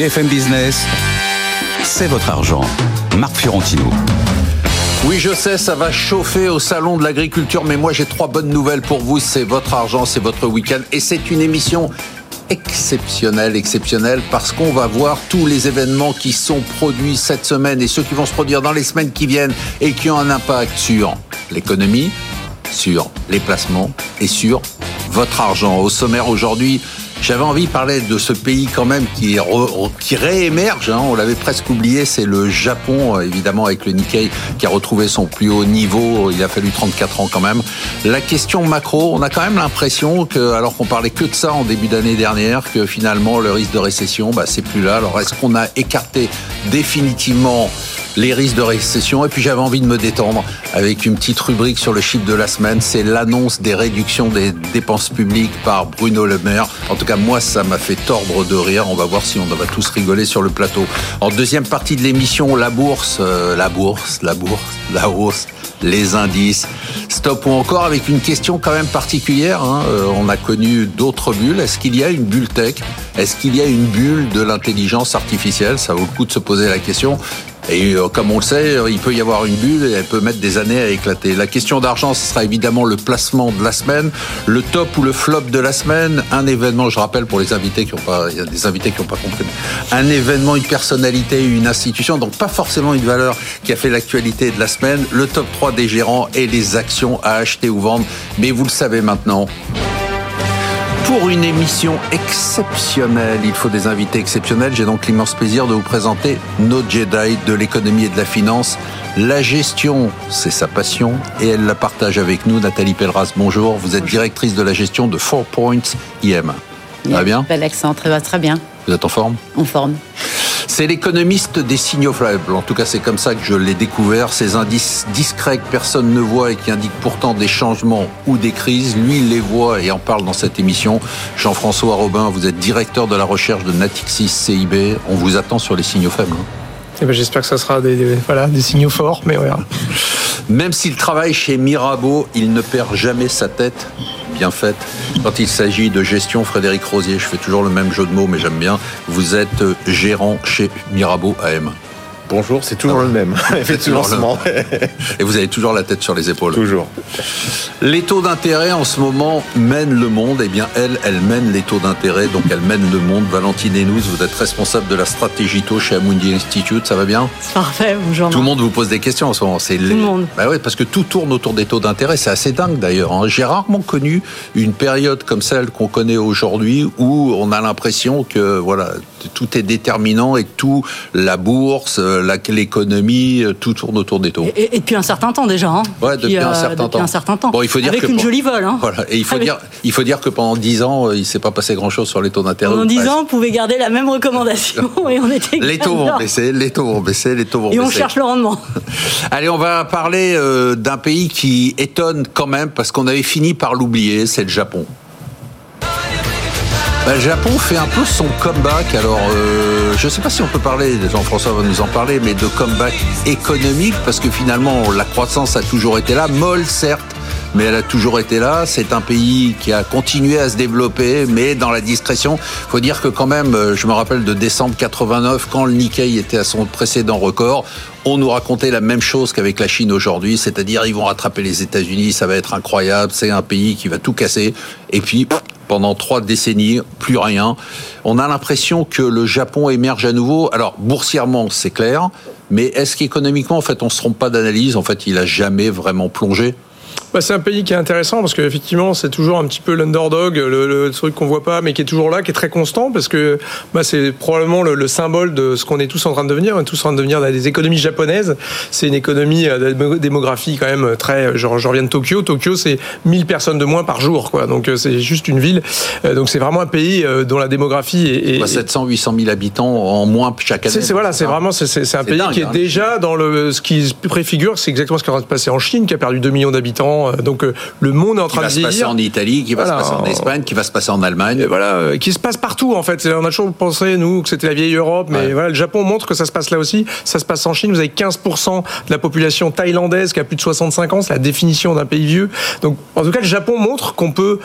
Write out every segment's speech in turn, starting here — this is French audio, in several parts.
BFM Business, c'est votre argent. Marc Fiorentino. Oui, je sais, ça va chauffer au salon de l'agriculture, mais moi j'ai trois bonnes nouvelles pour vous. C'est votre argent, c'est votre week-end, et c'est une émission exceptionnelle, exceptionnelle, parce qu'on va voir tous les événements qui sont produits cette semaine et ceux qui vont se produire dans les semaines qui viennent et qui ont un impact sur l'économie, sur les placements et sur votre argent. Au sommaire aujourd'hui, j'avais envie de parler de ce pays quand même qui, qui réémerge, hein, on l'avait presque oublié, c'est le Japon, euh, évidemment avec le Nikkei qui a retrouvé son plus haut niveau, il a fallu 34 ans quand même. La question macro, on a quand même l'impression que, alors qu'on parlait que de ça en début d'année dernière, que finalement le risque de récession, bah, c'est plus là. Alors est-ce qu'on a écarté définitivement les risques de récession. Et puis j'avais envie de me détendre avec une petite rubrique sur le chiffre de la semaine. C'est l'annonce des réductions des dépenses publiques par Bruno Le Maire. En tout cas, moi, ça m'a fait tordre de rire. On va voir si on va tous rigoler sur le plateau. En deuxième partie de l'émission, la bourse, euh, la bourse, la bourse, la hausse les indices. Stop ou encore avec une question quand même particulière. Hein. Euh, on a connu d'autres bulles. Est-ce qu'il y a une bulle tech? Est-ce qu'il y a une bulle de l'intelligence artificielle? Ça vaut le coup de se poser la question. Et euh, comme on le sait, il peut y avoir une bulle et elle peut mettre des années à éclater. La question d'argent, ce sera évidemment le placement de la semaine, le top ou le flop de la semaine, un événement, je rappelle pour les invités qui n'ont pas, il y a des invités qui n'ont pas compris, un événement, une personnalité, une institution, donc pas forcément une valeur qui a fait l'actualité de la semaine, le top 3 des gérants et les actions à acheter ou vendre. Mais vous le savez maintenant. Pour une émission exceptionnelle, il faut des invités exceptionnels. J'ai donc l'immense plaisir de vous présenter nos Jedi de l'économie et de la finance. La gestion, c'est sa passion et elle la partage avec nous. Nathalie Pelleras, bonjour. Vous êtes directrice de la gestion de Four Points IM. Va bien? Bel accent, très, très bien. Vous êtes en forme? En forme. C'est l'économiste des signaux faibles. En tout cas, c'est comme ça que je l'ai découvert. Ces indices discrets que personne ne voit et qui indiquent pourtant des changements ou des crises. Lui, les voit et en parle dans cette émission. Jean-François Robin, vous êtes directeur de la recherche de Natixis CIB. On vous attend sur les signaux faibles. Eh ben, J'espère que ça sera des signaux forts, mais voilà. Même s'il travaille chez Mirabeau, il ne perd jamais sa tête bien faite. Quand il s'agit de gestion, Frédéric Rosier, je fais toujours le même jeu de mots, mais j'aime bien. Vous êtes gérant chez Mirabeau AM. Bonjour, c'est toujours le même, effectivement. Et vous avez toujours la tête sur les épaules. Toujours. Les taux d'intérêt en ce moment mènent le monde. Eh bien, elle, elle mène les taux d'intérêt, donc elle mène le monde. Valentine Henous, vous êtes responsable de la stratégie taux chez Amundi Institute. Ça va bien? Parfait, bonjour. Tout le monde vous pose des questions en ce moment. C'est tout le monde. Bah oui, parce que tout tourne autour des taux d'intérêt. C'est assez dingue d'ailleurs. Hein. J'ai rarement connu une période comme celle qu'on connaît aujourd'hui où on a l'impression que voilà tout est déterminant et que tout la bourse l'économie, euh, tout tourne autour des taux. Et, depuis un certain temps déjà. Hein. Ouais, depuis, un, certain depuis un, certain temps. Bon, il faut dire Avec que une jolie vol. Hein. Voilà. Et il faut, dire, il faut dire que pendant 10 ans, euh, il ne s'est pas passé grand-chose sur les taux d'intérêt. Pendant 10 ans, on pouvait garder la même recommandation et on était Les taux vont baisser, les taux vont baisser, les taux vont et baisser. Et on cherche le rendement. Allez, on va parler euh, d'un pays qui étonne quand même parce qu'on avait fini par l'oublier, c'est le Japon. Bah, le Japon fait un peu son comeback. Alors, euh, je ne sais pas si on peut parler, Jean-François va nous en parler, mais de comeback économique, parce que finalement, la croissance a toujours été là, molle certes, mais elle a toujours été là. C'est un pays qui a continué à se développer, mais dans la discrétion. Il faut dire que quand même, euh, je me rappelle de décembre 89, quand le Nikkei était à son précédent record, on nous racontait la même chose qu'avec la Chine aujourd'hui, c'est-à-dire ils vont rattraper les États-Unis, ça va être incroyable, c'est un pays qui va tout casser. Et puis, pendant trois décennies, plus rien. On a l'impression que le Japon émerge à nouveau. Alors, boursièrement, c'est clair, mais est-ce qu'économiquement, en fait, on se trompe pas d'analyse? En fait, il a jamais vraiment plongé bah, C'est un pays qui est intéressant parce qu'effectivement, c'est toujours un petit peu l'underdog, le, le, truc qu'on voit pas, mais qui est toujours là, qui est très constant parce que bah, c'est probablement le, le, symbole de ce qu'on est tous en train de devenir. On est tous en train de devenir des économies japonaises. C'est une économie euh, de démographie quand même très. Genre, je reviens de Tokyo. Tokyo, c'est 1000 personnes de moins par jour, quoi. Donc, euh, c'est juste une ville. Euh, donc, c'est vraiment un pays dont la démographie est. est 700, 800 000 habitants en moins chaque année. C'est voilà, c'est vraiment c'est un pays dingue, qui est hein. déjà dans le ce qui préfigure, c'est exactement ce qui va se passer en Chine, qui a perdu 2 millions d'habitants. Donc, le monde est en train de vieillir. Qui va se passer en Italie, qui va se passer en Espagne, qui va se passer en Allemagne. Et voilà, qui se passe partout en fait. On a toujours pensé nous que c'était la vieille Europe, mais voilà, le Japon montre que ça se passe là aussi. Ça se passe en Chine. Vous avez 15% de la population thaïlandaise qui a plus de 65 ans. C'est la définition d'un pays vieux. Donc, en tout cas, le Japon montre qu'on peut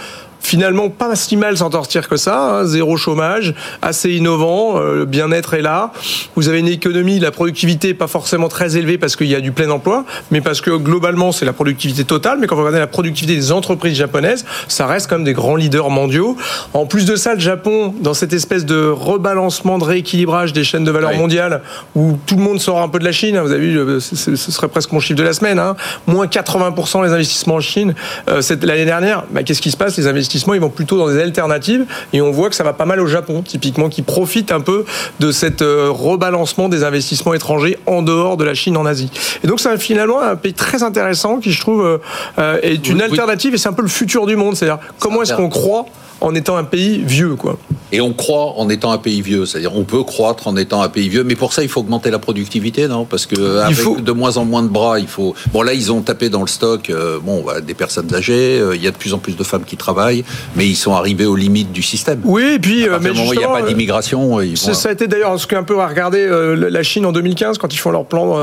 finalement pas si mal s'en sortir que ça, hein, zéro chômage, assez innovant, euh, le bien-être est là. Vous avez une économie, la productivité pas forcément très élevée parce qu'il y a du plein emploi, mais parce que globalement c'est la productivité totale. Mais quand vous regardez la productivité des entreprises japonaises, ça reste quand même des grands leaders mondiaux. En plus de ça, le Japon, dans cette espèce de rebalancement, de rééquilibrage des chaînes de valeur mondiales, où tout le monde sort un peu de la Chine, hein, vous avez vu, euh, ce serait presque mon chiffre de la semaine, hein, moins 80% les investissements en Chine euh, l'année dernière. Bah, Qu'est-ce qui se passe? Les investissements ils vont plutôt dans des alternatives. Et on voit que ça va pas mal au Japon, typiquement, qui profite un peu de cet euh, rebalancement des investissements étrangers en dehors de la Chine en Asie. Et donc, c'est finalement un pays très intéressant qui, je trouve, euh, euh, est une alternative et c'est un peu le futur du monde. C'est-à-dire, comment est-ce qu'on croit en étant un pays vieux, quoi. Et on croit en étant un pays vieux, c'est-à-dire on peut croître en étant un pays vieux, mais pour ça il faut augmenter la productivité, non? Parce que avec faut... de moins en moins de bras, il faut. Bon là ils ont tapé dans le stock, euh, bon des personnes âgées, euh, il y a de plus en plus de femmes qui travaillent, mais ils sont arrivés aux limites du système. Oui, et puis à mais moment il n'y a pas d'immigration. Ça a été d'ailleurs ce qu'un peu à regarder la Chine en 2015 quand ils font leur plan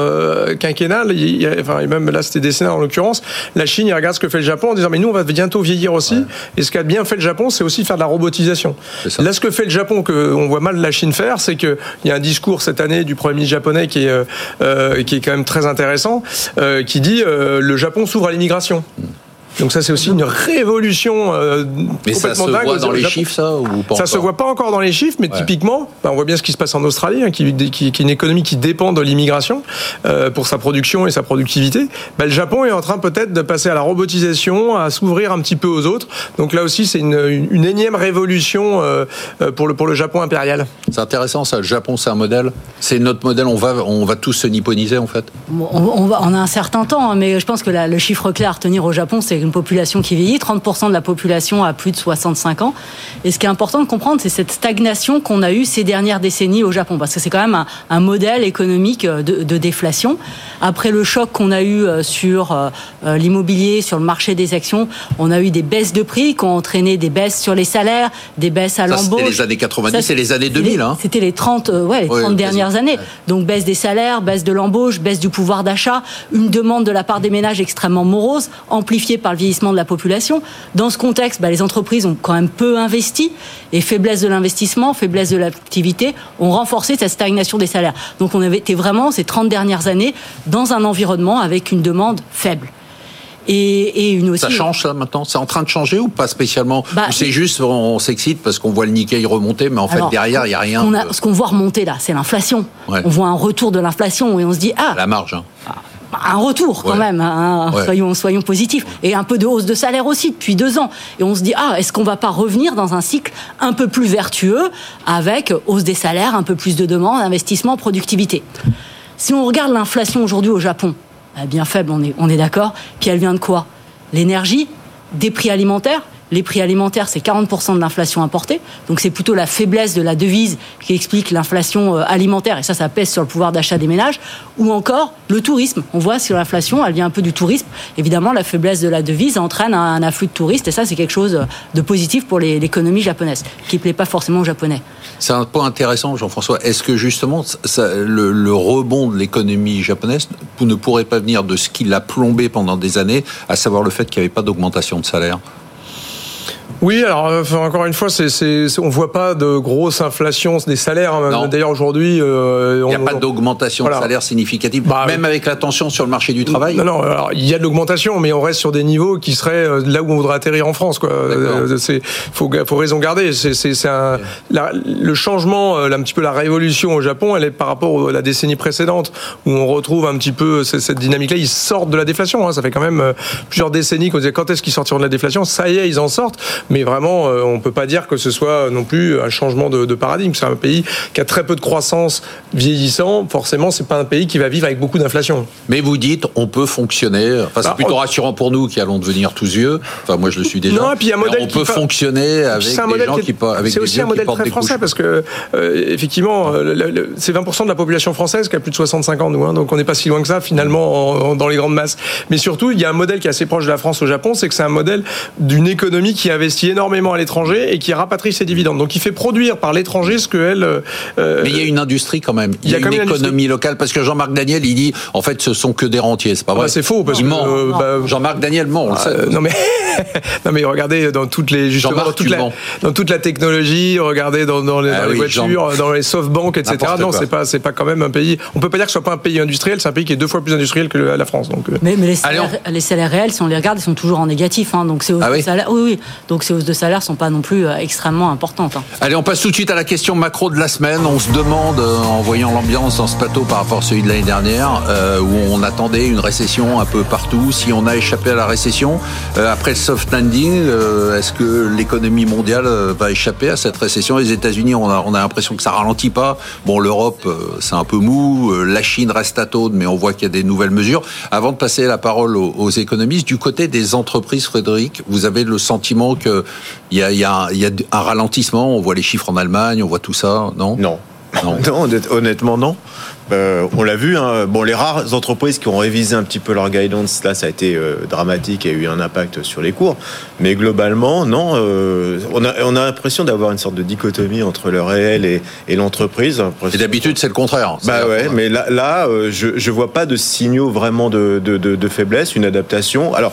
quinquennal, il, enfin même là c'était décennal en l'occurrence, la Chine ils regardent ce que fait le Japon en disant mais nous on va bientôt vieillir aussi, ouais. et ce qu'a bien fait le Japon c'est aussi faire de la robotisation. Là, ce que fait le Japon, que on voit mal la Chine faire, c'est qu'il y a un discours cette année du Premier ministre japonais qui est, euh, qui est quand même très intéressant, euh, qui dit euh, le Japon s'ouvre à l'immigration. Mm. Donc ça, c'est aussi une révolution euh, mais ça se voit dans les chiffres, ça ou pas Ça se voit pas encore dans les chiffres, mais ouais. typiquement, bah, on voit bien ce qui se passe en Australie, hein, qui, qui, qui, est une économie qui dépend de l'immigration euh, pour sa production et sa productivité. Bah, le Japon est en train peut-être de passer à la robotisation, à s'ouvrir un petit peu aux autres. Donc là aussi, c'est une, une, une, énième révolution euh, pour, le, pour le Japon impérial. C'est intéressant ça. Le Japon, c'est un modèle. C'est notre modèle. On va, on va tous se nipponiser en fait. Bon, on, on, va, on, a un certain temps, hein, mais je pense que la, le chiffre clé à retenir au Japon, c'est une population qui vieillit, 30% de la population a plus de 65 ans. Et ce qui est important de comprendre, c'est cette stagnation qu'on a eue ces dernières décennies au Japon, parce que c'est quand même un, un modèle économique de, de, déflation. Après le choc qu'on a eu sur euh, l'immobilier, sur le marché des actions, on a eu des baisses de prix qui ont entraîné des baisses sur les salaires, des baisses à l'embauche. C'était les années 90 et les années 2000. Hein. C'était les 30, euh, ouais, les 30 ouais, dernières années. Donc baisse des salaires, baisse de l'embauche, baisse du pouvoir d'achat, une demande de la part des ménages extrêmement morose, amplifiée par le vieillissement de la population. Dans ce contexte, bah, les entreprises ont quand même peu investi et faiblesse de l'investissement, faiblesse de l'activité ont renforcé cette stagnation des salaires. Donc on avait été vraiment ces 30 dernières années dans un environnement avec une demande faible. Et, et, une aussi. Ça change ça maintenant? C'est en train de changer ou pas spécialement? Bah, c'est juste on s'excite parce qu'on voit le Nikkei remonter, mais en fait derrière il n'y a rien. On a, de... Ce qu'on voit remonter là, c'est l'inflation. Ouais. On voit un retour de l'inflation et on se dit ah. La marge. Hein. Un retour quand Ouais. même, hein, Ouais. soyons, soyons positifs. Et un peu de hausse de salaire aussi depuis deux ans. Et on se dit, ah, est-ce qu'on va pas revenir dans un cycle un peu plus vertueux avec hausse des salaires, un peu plus de demandes, investissement, productivité? Si on regarde l'inflation aujourd'hui au Japon, elle est bien faible, on est, on est d'accord. Puis elle vient de quoi? L'énergie, des prix alimentaires. Les prix alimentaires, c'est 40% de l'inflation importée. Donc c'est plutôt la faiblesse de la devise qui explique l'inflation euh, alimentaire. Et ça, ça pèse sur le pouvoir d'achat des ménages. Ou encore le tourisme. On voit sur l'inflation, elle vient un peu du tourisme. Évidemment, la faiblesse de la devise entraîne un, afflux de touristes. Et ça, c'est quelque chose de positif pour l'économie japonaise, qui ne plaît pas forcément aux Japonais. C'est un point intéressant, Jean-François. Est-ce que justement le, le rebond de l'économie japonaise ne pourrait pas venir de ce qui l'a plombé pendant des années, à savoir le fait qu'il n'y avait pas d'augmentation de salaire? Oui, alors euh, encore une fois, c'est, c'est, on voit pas de grosse inflation des salaires. Hein. D'ailleurs aujourd'hui, euh, il n'y a pas d'augmentation de salaire significative, bah, même avec la tension sur le marché du travail. Non, non, alors, il y a de l'augmentation, mais on reste sur des niveaux qui seraient euh, là où on voudrait atterrir en France. Quoi. c'est faut, faut raison garder. C'est, c'est, c'est un, le changement, un petit peu la révolution au Japon, elle est par rapport à la décennie précédente où on retrouve un petit peu cette dynamique-là. Ils sortent de la déflation. Hein. Ça fait quand même plusieurs décennies qu'on disait quand est-ce qu'ils sortiront de la déflation? Ça y est, ils en sortent mais vraiment, euh, on ne peut pas dire que ce soit non plus un changement de, paradigme. C'est un pays qui a très peu de croissance vieillissant. Forcément, c'est pas un pays qui va vivre avec beaucoup d'inflation. Mais vous dites, on peut fonctionner. Enfin, c'est bah, plutôt rassurant pour nous qui allons devenir tous vieux. Enfin, moi, je le suis déjà. Non, et puis un modèle on peut fonctionner avec des gens qui, C'est aussi un modèle très français parce que euh, effectivement, euh, c'est 20% de la population française qui a plus de 65 ans, nous. Hein, donc on n'est pas si loin que ça finalement dans les grandes masses. Mais surtout, il y a un modèle qui est assez proche de la France au Japon, c'est que c'est un modèle d'une économie qui investit énormément à l'étranger et qui rapatrie ses dividendes. Donc il fait produire par l'étranger ce que elle. Euh, Mais il y a une industrie quand même. Il y, a, une économie locale parce que Jean-Marc Daniel il dit en fait ce sont que des rentiers, c'est pas vrai. Bah, c'est faux parce que euh, bah, Jean-Marc Daniel ment, on le sait. Euh, non mais non mais regardez dans toutes les justement dans toute, la, dans toute la technologie, regardez dans, dans les, ah voitures, dans les softbanks, etc. Non c'est pas c'est pas quand même un pays. On peut pas dire que ce soit pas un pays industriel, c'est un pays qui est deux fois plus industriel que la France. Donc. Mais, mais les, salaires, les, salaires, réels, si on les regarde, ils sont toujours en négatif. Hein, donc c'est ah oui, oui, oui. Donc ces hausses de salaire sont pas non plus euh, extrêmement importantes. Hein. Allez, on passe tout de suite à la question macro de la semaine. On se demande, euh, en voyant l'ambiance dans ce plateau par rapport à celui de l'année dernière, euh, où on attendait une récession un peu partout, si on a échappé à la récession. après le soft landing, est-ce que l'économie mondiale va échapper à cette récession? Les États-Unis, on a, on a l'impression que ça ralentit pas. Bon, l'Europe, c'est un peu mou. La Chine reste taude, mais on voit qu'il y a des nouvelles mesures. Avant de passer la parole aux, aux économistes, du côté des entreprises, Frédéric, vous avez le sentiment qu'il y a il y, a, un ralentissement. On voit les chiffres en Allemagne, on voit tout ça, non? Non. Non. non, honnêtement non. Euh, on l'a vu. Hein. Bon, les rares entreprises qui ont révisé un petit peu leur guidance, là, ça a été euh, dramatique et a eu un impact sur les cours. Mais globalement, non. Euh, on a, on a l'impression d'avoir une sorte de dichotomie entre le réel et, et l'entreprise. Et d'habitude, c'est le contraire. Bah ouais, mais là, là je, je vois pas de signaux vraiment de, de, de, de faiblesse, une adaptation. Alors,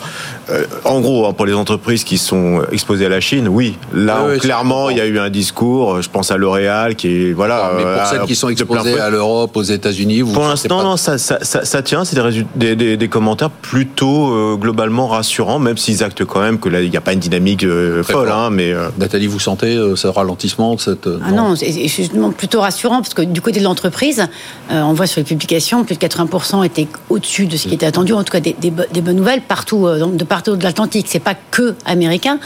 en gros, hein, pour les entreprises qui sont exposées à la Chine, oui. Là, clairement, il y a eu un discours. Je pense à L'Oréal, qui est voilà. mais pour celles qui sont exposées à l'Europe, aux États Pour l'instant, non, ça, ça, ça, tient. C'est des, des, des, commentaires plutôt euh, globalement rassurants, même s'ils actent quand même que là, il n'y a pas une dynamique euh, folle. Hein, mais euh, Nathalie, vous sentez ce ralentissement de cette Ah non, c'est justement plutôt rassurant parce que du côté de l'entreprise, on voit sur les publications, plus de 80% étaient au-dessus de ce qui était attendu. En tout cas, des, des, bonnes nouvelles partout, de partout de l'Atlantique. C'est pas que américain.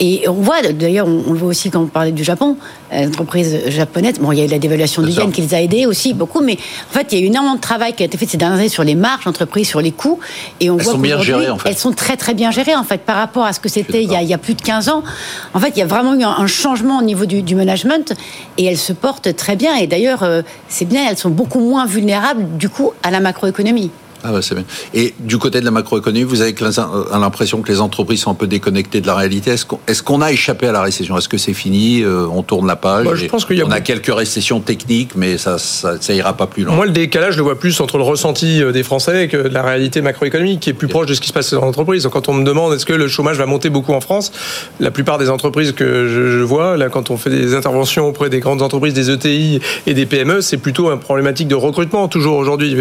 Et on voit, d'ailleurs, on, le voit aussi quand on parlait du Japon, euh, l'entreprise japonaise, bon, il y a eu la dévaluation du yen qui les a aidés aussi beaucoup, mais en fait, il y a eu énormément de travail qui a été fait ces dernières années sur les marges d'entreprise, sur les coûts, et on elles voit sont bien gérées, en fait. elles sont très très bien gérées, en fait, par rapport à ce que c'était il, il, y a plus de 15 ans. En fait, il y a vraiment eu un, changement au niveau du, du, management, et elles se portent très bien, et d'ailleurs, euh, c'est bien, elles sont beaucoup moins vulnérables, du coup, à la macroéconomie. Ah bah c'est bien. Et du côté de la macroéconomie, vous avez euh, l'impression que les entreprises sont un peu déconnectées de la réalité. Est-ce qu'on a échappé à la récession? Est-ce que c'est fini? Euh, On tourne la page je pense y a On a quelques récessions techniques, mais ça, ça, ira pas plus loin. Moi, le décalage, je le vois plus entre le ressenti euh, des Français que la réalité macroéconomique, qui est plus proche de ce qui se passe dans l'entreprise. Quand on me demande est-ce que le chômage va monter beaucoup en France, la plupart des entreprises que je, vois, là, quand on fait des interventions auprès des grandes entreprises, des ETI et des PME, c'est plutôt une problématique de recrutement. Toujours aujourd'hui,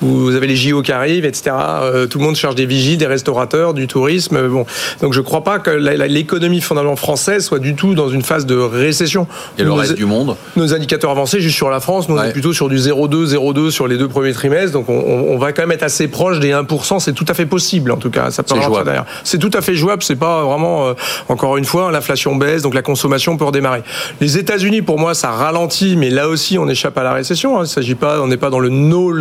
vous avez les JO qui arrivent, etc. Euh, tout le monde cherche des vigies, des restaurateurs, du tourisme. Bon, donc je ne crois pas que l'économie fondamentalement française soit du tout dans une phase de récession. Et le reste du monde Nos indicateurs avancés, juste sur la France, nous on est plutôt sur du 0,2, 0,2 sur les deux premiers trimestres. Donc on, va quand même être assez proche des 1%. C'est tout à fait possible en tout cas. Ça peut jouable. C'est tout à fait jouable. C'est pas vraiment euh, encore une fois l'inflation baisse, donc la consommation peut redémarrer. Les États-Unis, pour moi, ça ralentit, mais là aussi on échappe à la récession. Hein. Il s'agit pas, on n'est pas dans le no,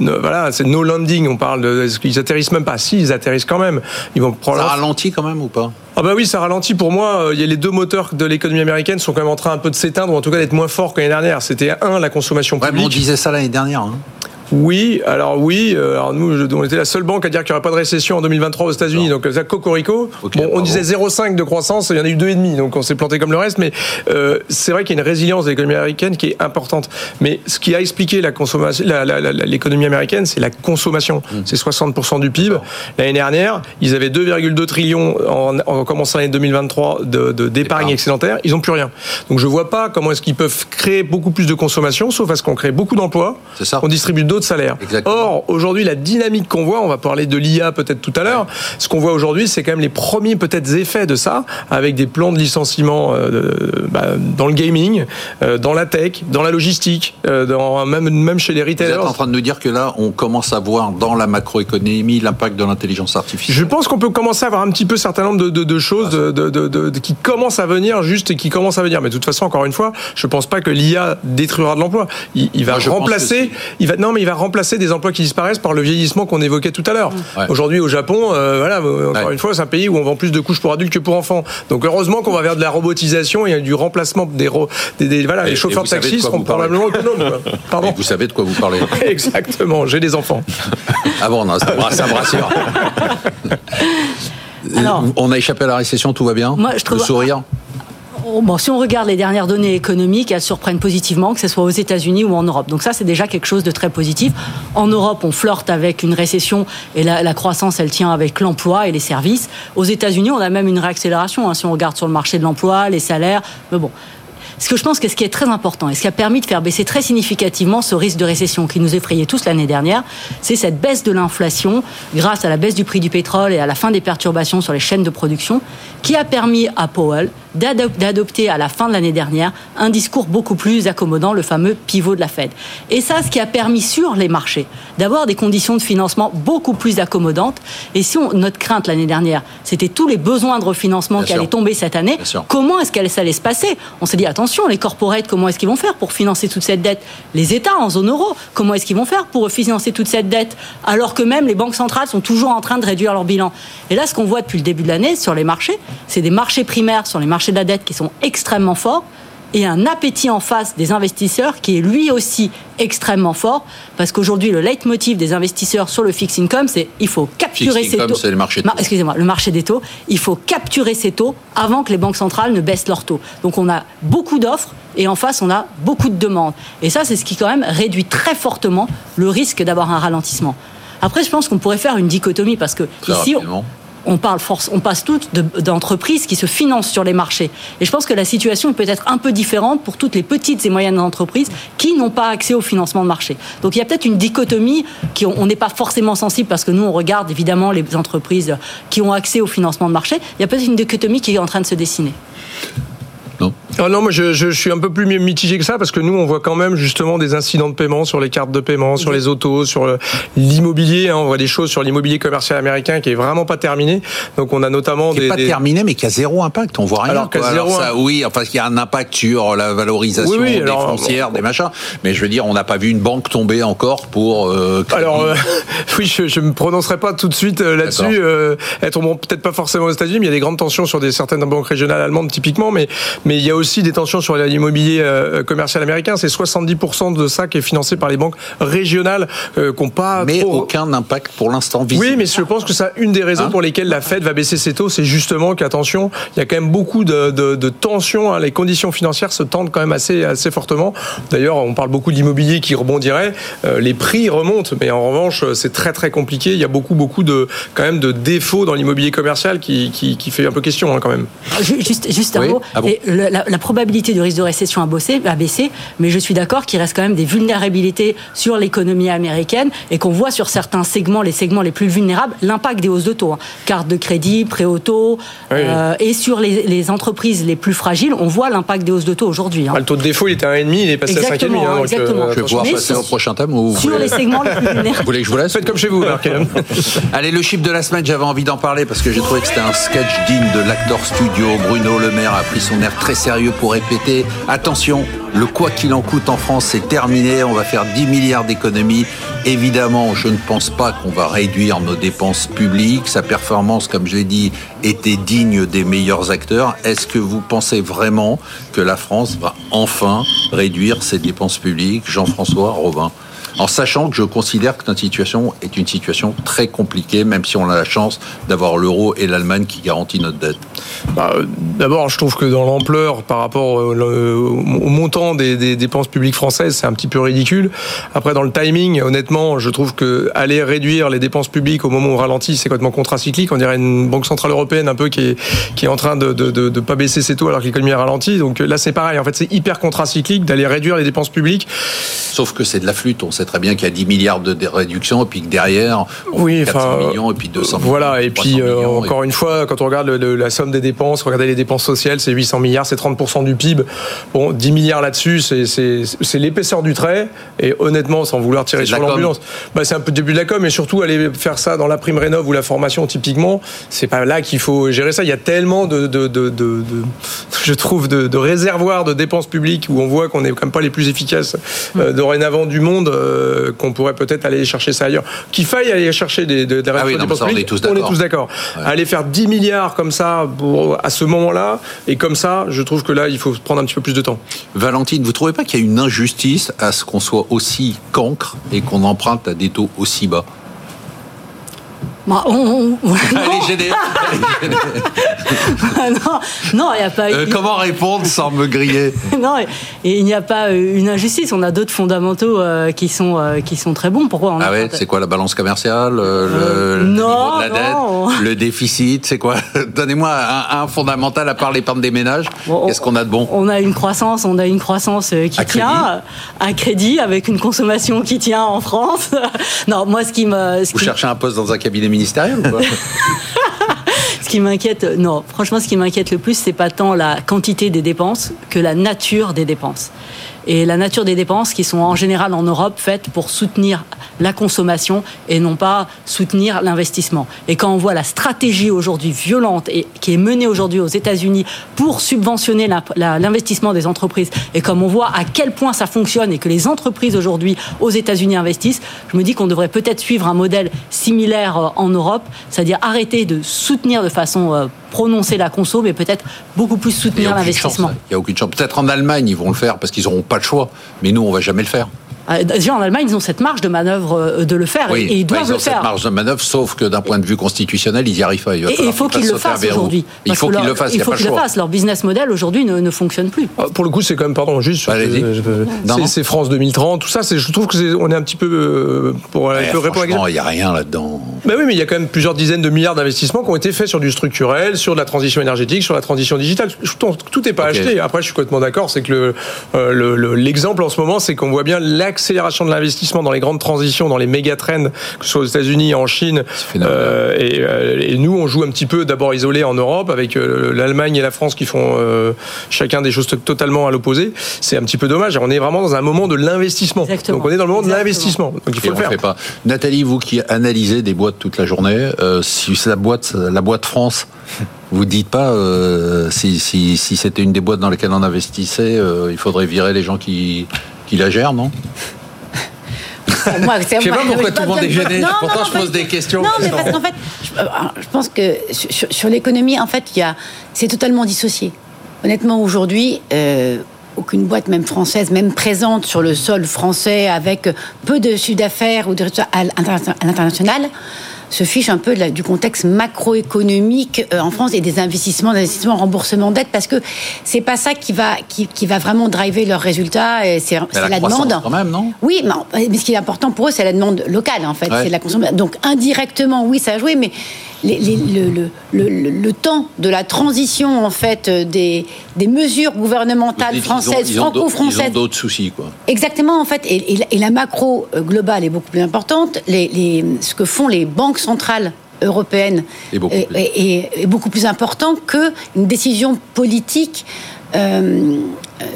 voilà, c'est no landing. On parle de, qu'ils atterrissent même pas Si, ils atterrissent quand même. Ils vont prendre. Ça ralentit quand même ou pas? Ah bah oui, ça ralentit pour moi. Il y a les deux moteurs de l'économie américaine sont quand même en train un peu de s'éteindre ou en tout cas d'être moins forts que l'année dernière. C'était un la consommation publique. on disait ça l'année dernière. Hein. Oui, alors oui. euh, Alors nous, on était la seule banque à dire qu'il n'y aurait pas de récession en 2023 aux États-Unis. Donc ça, cocorico. Bon, on bravo. disait 0,5 de croissance, il y en a eu 2,5. Donc on s'est planté comme le reste. Mais euh, c'est vrai qu'il y a une résilience de l'économie américaine qui est importante. Mais ce qui a expliqué la consommation, la- la- la- l'économie américaine, c'est la consommation. Mmh. C'est 60% du PIB. L'année dernière, ils avaient 2,2 trillions en, en commençant l'année 2023 de, D'épargne. excédentaire. Ils n'ont plus rien. Donc je vois pas comment est-ce qu'ils peuvent créer beaucoup plus de consommation, sauf à ce qu'on crée beaucoup d'emplois. C'est ça. On distribue d'autres Exactement. Or, aujourd'hui, la dynamique qu'on voit, on va parler de l'IA peut-être tout à l'heure, ce qu'on voit aujourd'hui, c'est quand même les premiers peut-être effets de ça, avec des plans de licenciement euh, bah, dans le gaming, euh, dans la tech, dans la logistique, euh, dans, même, même chez les Vous êtes retailers. en train de nous dire que là, on commence à voir dans la macroéconomie l'impact de l'intelligence artificielle. Je pense qu'on peut commencer à avoir un petit peu certain nombre de, de- de choses de, de- qui commencent à venir juste et qui commencent à venir. Mais de toute façon, encore une fois, je pense pas que l'IA détruira de l'emploi. Il, il va Moi, remplacer, il va non, mais il va remplacer des emplois qui disparaissent par le vieillissement qu'on évoquait tout à l'heure. Ouais. Aujourd'hui, au Japon, euh, voilà, euh, encore Ouais. une fois, c'est un pays où on vend plus de couches pour adultes que pour enfants. Donc heureusement qu'on va vers de la robotisation et du remplacement des, ro- des, des- voilà, Et- les chauffeurs de savez de taxi quoi seront probablement autonomes. Pardon. Et vous savez de quoi vous parlez. Exactement. J'ai des enfants. Ah bon, non, ça, me rassure- ça me rassure. Alors- on a échappé à la récession, tout va bien Moi, je trouve- Le sourire Bon, si on regarde les dernières données économiques, elles surprennent positivement, que ce soit aux États-Unis ou en Europe. Donc ça, c'est déjà quelque chose de très positif. En Europe, on flirte avec une récession et la, croissance, elle tient avec l'emploi et les services. Aux États-Unis, on a même une réaccélération hein, si on regarde sur le marché de l'emploi, les salaires. Mais bon. Ce que je pense que ce qui est très important et ce qui a permis de faire baisser très significativement ce risque de récession qui nous effrayait tous l'année dernière, c'est cette baisse de l'inflation grâce à la baisse du prix du pétrole et à la fin des perturbations sur les chaînes de production qui a permis à Powell d'adopter à la fin de l'année dernière un discours beaucoup plus accommodant, le fameux pivot de la Fed. Et ça, ce qui a permis sur les marchés d'avoir des conditions de financement beaucoup plus accommodantes. Et si on, notre crainte l'année dernière, c'était tous les besoins de refinancement Bien qui sûr. allaient tomber cette année, Bien comment est-ce qu'elle allait se passer? On s'est dit attention, les corporates, comment est-ce qu'ils vont faire pour financer toute cette dette? Les États en zone euro, comment est-ce qu'ils vont faire pour financer toute cette dette? Alors que même les banques centrales sont toujours en train de réduire leur bilan. Et là, ce qu'on voit depuis le début de l'année sur les marchés, c'est des marchés primaires sur les marchés de la dette qui sont extrêmement forts et un appétit en face des investisseurs qui est lui aussi extrêmement fort. Parce qu'aujourd'hui le leitmotiv des investisseurs sur le fixed income c'est il faut capturer Fixed ces income, taux. c'est le marché taux. excusez-moi le marché des taux. Il faut capturer ces taux avant que les banques centrales ne baissent leurs taux. Donc on a beaucoup d'offres et en face on a beaucoup de demandes. Et ça c'est ce qui quand même réduit très fortement le risque d'avoir un ralentissement. Après je pense qu'on pourrait faire une dichotomie parce que Très ici on-. On parle force, on passe toutes de- d'entreprises qui se financent sur les marchés. Et je pense que la situation est peut-être un peu différente pour toutes les petites et moyennes entreprises qui n'ont pas accès au financement de marché. Donc il y a peut-être une dichotomie qui on n'est pas forcément sensible parce que nous on regarde évidemment les entreprises qui ont accès au financement de marché. Il y a peut-être une dichotomie qui est en train de se dessiner. Ah non, moi je, je suis un peu plus mitigé que ça parce que nous on voit quand même justement des incidents de paiement sur les cartes de paiement, sur les autos, sur le- l'immobilier. hein. on voit des choses sur l'immobilier commercial américain qui est vraiment pas terminé. Donc on a notamment qui n'est des, pas des- terminé, mais qui a zéro impact. On voit rien. Alors, quoi. ça, oui, enfin, il y a un impact sur la valorisation Oui, oui, des alors, foncières, des machins. Mais je veux dire, on n'a pas vu une banque tomber encore pour. euh. Alors euh, oui, je, je me prononcerai pas tout de suite euh, là-dessus. Euh, être bon, peut-être pas forcément aux États-Unis, mais il y a des grandes tensions sur des certaines banques régionales allemandes typiquement, mais mais il y a aussi des tensions sur l'immobilier euh, commercial américain. C'est 70% de ça qui est financé par les banques régionales euh, qui n'ont pas mais trop- aucun impact pour l'instant visible. Oui, mais je pense que ça, une des raisons Hein pour lesquelles la Fed va baisser ses taux, c'est justement qu'attention, il y a quand même beaucoup de, de, de tensions. hein. les conditions financières se tendent quand même assez, assez fortement. D'ailleurs, on parle beaucoup d'immobilier qui rebondirait. Euh, les prix remontent, mais en revanche, c'est très très compliqué. Il y a beaucoup beaucoup de quand même de défauts dans l'immobilier commercial qui, qui, qui fait un peu question hein, quand même. Ju- Juste, juste un Oui. mot. Ah bon Et le- la, la probabilité du risque de récession a, bossé, a baissé, mais je suis d'accord qu'il reste quand même des vulnérabilités sur l'économie américaine et qu'on voit sur certains segments, les segments les plus vulnérables, l'impact des hausses de taux. hein. Carte de crédit, prêt auto, Oui. euh, et sur les, les entreprises les plus fragiles, on voit l'impact des hausses de taux aujourd'hui. hein. Ah, le taux de défaut, il était à 1,5, il est passé Exactement, à 5,5. hein, donc, exactement. Je vais pouvoir Mais passer sur- au prochain thème ou vous Sur voulez, les segments les plus vous vulnérables. voulez que je vous laisse Faites comme chez vous, Marc. Allez, le chiffre de la semaine, j'avais envie d'en parler parce que j'ai trouvé que c'était un sketch digne de l'acteur studio. Bruno Le Maire a pris son air très sérieux pour répéter Attention, le quoi qu'il en coûte en France, c'est terminé. On va faire 10 milliards d'économies. Évidemment, je ne pense pas qu'on va réduire nos dépenses publiques. Sa performance, comme je l'ai dit, était digne des meilleurs acteurs. Est-ce que vous pensez vraiment que la France va enfin réduire ses dépenses publiques? Jean-François Robin En sachant que je considère que notre situation est une situation très compliquée, même si on a la chance d'avoir l'euro et l'Allemagne qui garantit notre dette. Bah, D'abord, je trouve que dans l'ampleur par rapport au, au montant des, des, dépenses publiques françaises, c'est un petit peu ridicule. Après, dans le timing, honnêtement, je trouve que aller réduire les dépenses publiques au moment où on ralentit, c'est complètement contracyclique. On dirait une banque centrale européenne un peu qui est, qui est en train de, de, de, de pas baisser ses taux alors que l'économie ralentit. Donc là, c'est pareil. En fait, c'est hyper contracyclique d'aller réduire les dépenses publiques. Sauf que c'est de la flûte. On sait très bien qu'il y a 10 milliards de réductions et puis que derrière, on oui, 400 millions et puis 200 voilà, millions. et puis euh, encore une fois, quand on regarde le, le, la somme des dépenses, regardez les dépenses sociales, c'est 800 milliards, c'est 30% du PIB. Bon, 10 milliards là-dessus, c'est l'épaisseur du trait. Et honnêtement, sans vouloir tirer sur l'ambulance, bah, c'est un peu le début de la com, mais surtout aller faire ça dans la prime rénov ou la formation typiquement, c'est pas là qu'il faut gérer ça. Il y a tellement de, de, de, de je trouve, de, réservoirs de dépenses publiques où on voit qu'on n'est quand même pas les plus efficaces euh, dorénavant du monde, euh, qu'on pourrait peut-être aller chercher ça ailleurs. Qu'il faille aller chercher des, des, des ah oui, non, dépenses ça, publiques, on est tous d'accord. Ouais. Aller faire 10 milliards comme ça à ce moment-là, et comme ça, je trouve que là, il faut prendre un petit peu plus de temps. Valentine, vous trouvez pas qu'il y a une injustice à ce qu'on soit aussi cancre et qu'on emprunte à des taux aussi bas? Bah, on, généreux. non, non, il n'y a pas. Euh, comment répondre sans me griller Non, et, et il n'y a pas une injustice. On a d'autres fondamentaux euh, qui sont euh, qui sont très bons. Pourquoi on Ah ouais, c'est quoi la balance commerciale, le, le non, niveau de la non. dette, le déficit, c'est quoi Donnez-moi un, un, fondamental à part l'épargne des ménages. Bon, Qu'est-ce qu'on a de bon On a une croissance, on a une croissance qui à tient à crédit avec une consommation qui tient en France. non, moi ce qui me ce Vous qui... cherchez un poste dans un cabinet ministériel ou quoi Ce qui m'inquiète, non, franchement, ce qui m'inquiète le plus, c'est pas tant la quantité des dépenses que la nature des dépenses. Et la nature des dépenses qui sont en général en Europe faites pour soutenir la consommation et non pas soutenir l'investissement. Et quand on voit la stratégie aujourd'hui violente et qui est menée aujourd'hui aux États-Unis pour subventionner l'investissement des entreprises, et comme on voit à quel point ça fonctionne et que les entreprises aujourd'hui aux États-Unis investissent, je me dis qu'on devrait peut-être suivre un modèle similaire en Europe, c'est-à-dire arrêter de soutenir de façon prononcer la conso, mais peut-être beaucoup plus soutenir l'investissement. Il n'y a aucune chance. Peut-être en Allemagne, ils vont le faire parce qu'ils n'auront pas le choix. Mais nous, on va jamais le faire. Déjà en Allemagne, ils ont cette marge de manœuvre de le faire oui, et ils doivent ils ont le faire. cette marge de manœuvre, sauf que d'un point de vue constitutionnel, ils n'y arrivent pas. Il et il faut qu'ils le fassent aujourd'hui. Il faut qu'ils le fassent. Il faut qu'ils le fassent. Leur business model aujourd'hui ne, ne, fonctionne plus. Pour le coup, c'est quand même, pardon, juste. Bah, c'est France 2030, tout ça. Je trouve que est, on est un petit peu euh, pour ouais, répondre à il n'y a rien là-dedans. Bah oui, mais il y a quand même plusieurs dizaines de milliards d'investissements qui ont été faits sur du structurel, sur de la transition énergétique, sur la transition digitale. Tout n'est pas okay. acheté. Après, je suis complètement d'accord. C'est que l'exemple le, le, en ce moment, c'est qu'on voit bien l'accélération de l'investissement dans les grandes transitions, dans les méga trends, que ce soit aux États-Unis, en Chine. Euh, et, euh, et, nous, on joue un petit peu d'abord isolé en Europe, avec euh, l'Allemagne et la France qui font euh, chacun des choses totalement à l'opposé. C'est un petit peu dommage. On est vraiment dans un moment de l'investissement. Donc on est dans le moment Exactement. de l'investissement. Donc il faut et le faire. Fait pas. Nathalie, vous qui analysez des boîtes toute la journée, euh, si la boîte, la boîte France. Vous dites pas euh, si, si, si c'était une des boîtes dans lesquelles on investissait, euh, il faudrait virer les gens qui, qui la gèrent, non? Moi, je sais pas pourquoi tout le monde est gêné. Non, Pourtant, non, je pose des questions. Non, mais parce qu'en fait, je, je, pense que sur, sur l'économie, en fait, il y a, c'est totalement dissocié. Honnêtement, aujourd'hui, euh, aucune boîte, même française, même présente sur le sol français, avec peu de chiffre d'affaires ou de à l'international, se fiche un peu de la, du contexte macroéconomique euh, en France et des investissements, d'investissements, remboursement de dette, parce que c'est pas ça qui va, qui, qui, va vraiment driver leurs résultats. C'est la, la demande. Quand même, non? Oui, mais, ce qui est important pour eux, c'est la demande locale, en fait. Ouais. C'est la consommation. Donc indirectement, oui, ça a joué, mais les, les, le, le, le, le, temps de la transition en fait des, des mesures gouvernementales françaises, franco-françaises. Ils ont d'autres soucis, quoi. Exactement, en fait. Et, et, et, la macro globale est beaucoup plus importante. Les, les, ce que font les banques centrales européennes est beaucoup, est, est, est beaucoup plus important qu'une décision politique. Euh,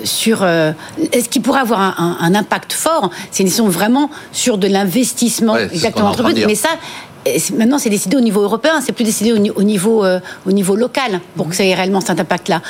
sur euh, ce qui pourrait avoir un, un, un impact fort, c'est une décision vraiment sur de l'investissement ouais, exactement entreprise. Mais ça, maintenant c'est décidé au niveau européen, c'est plus décidé au, au niveau euh, au niveau local pour que ça ait réellement cet impact-là.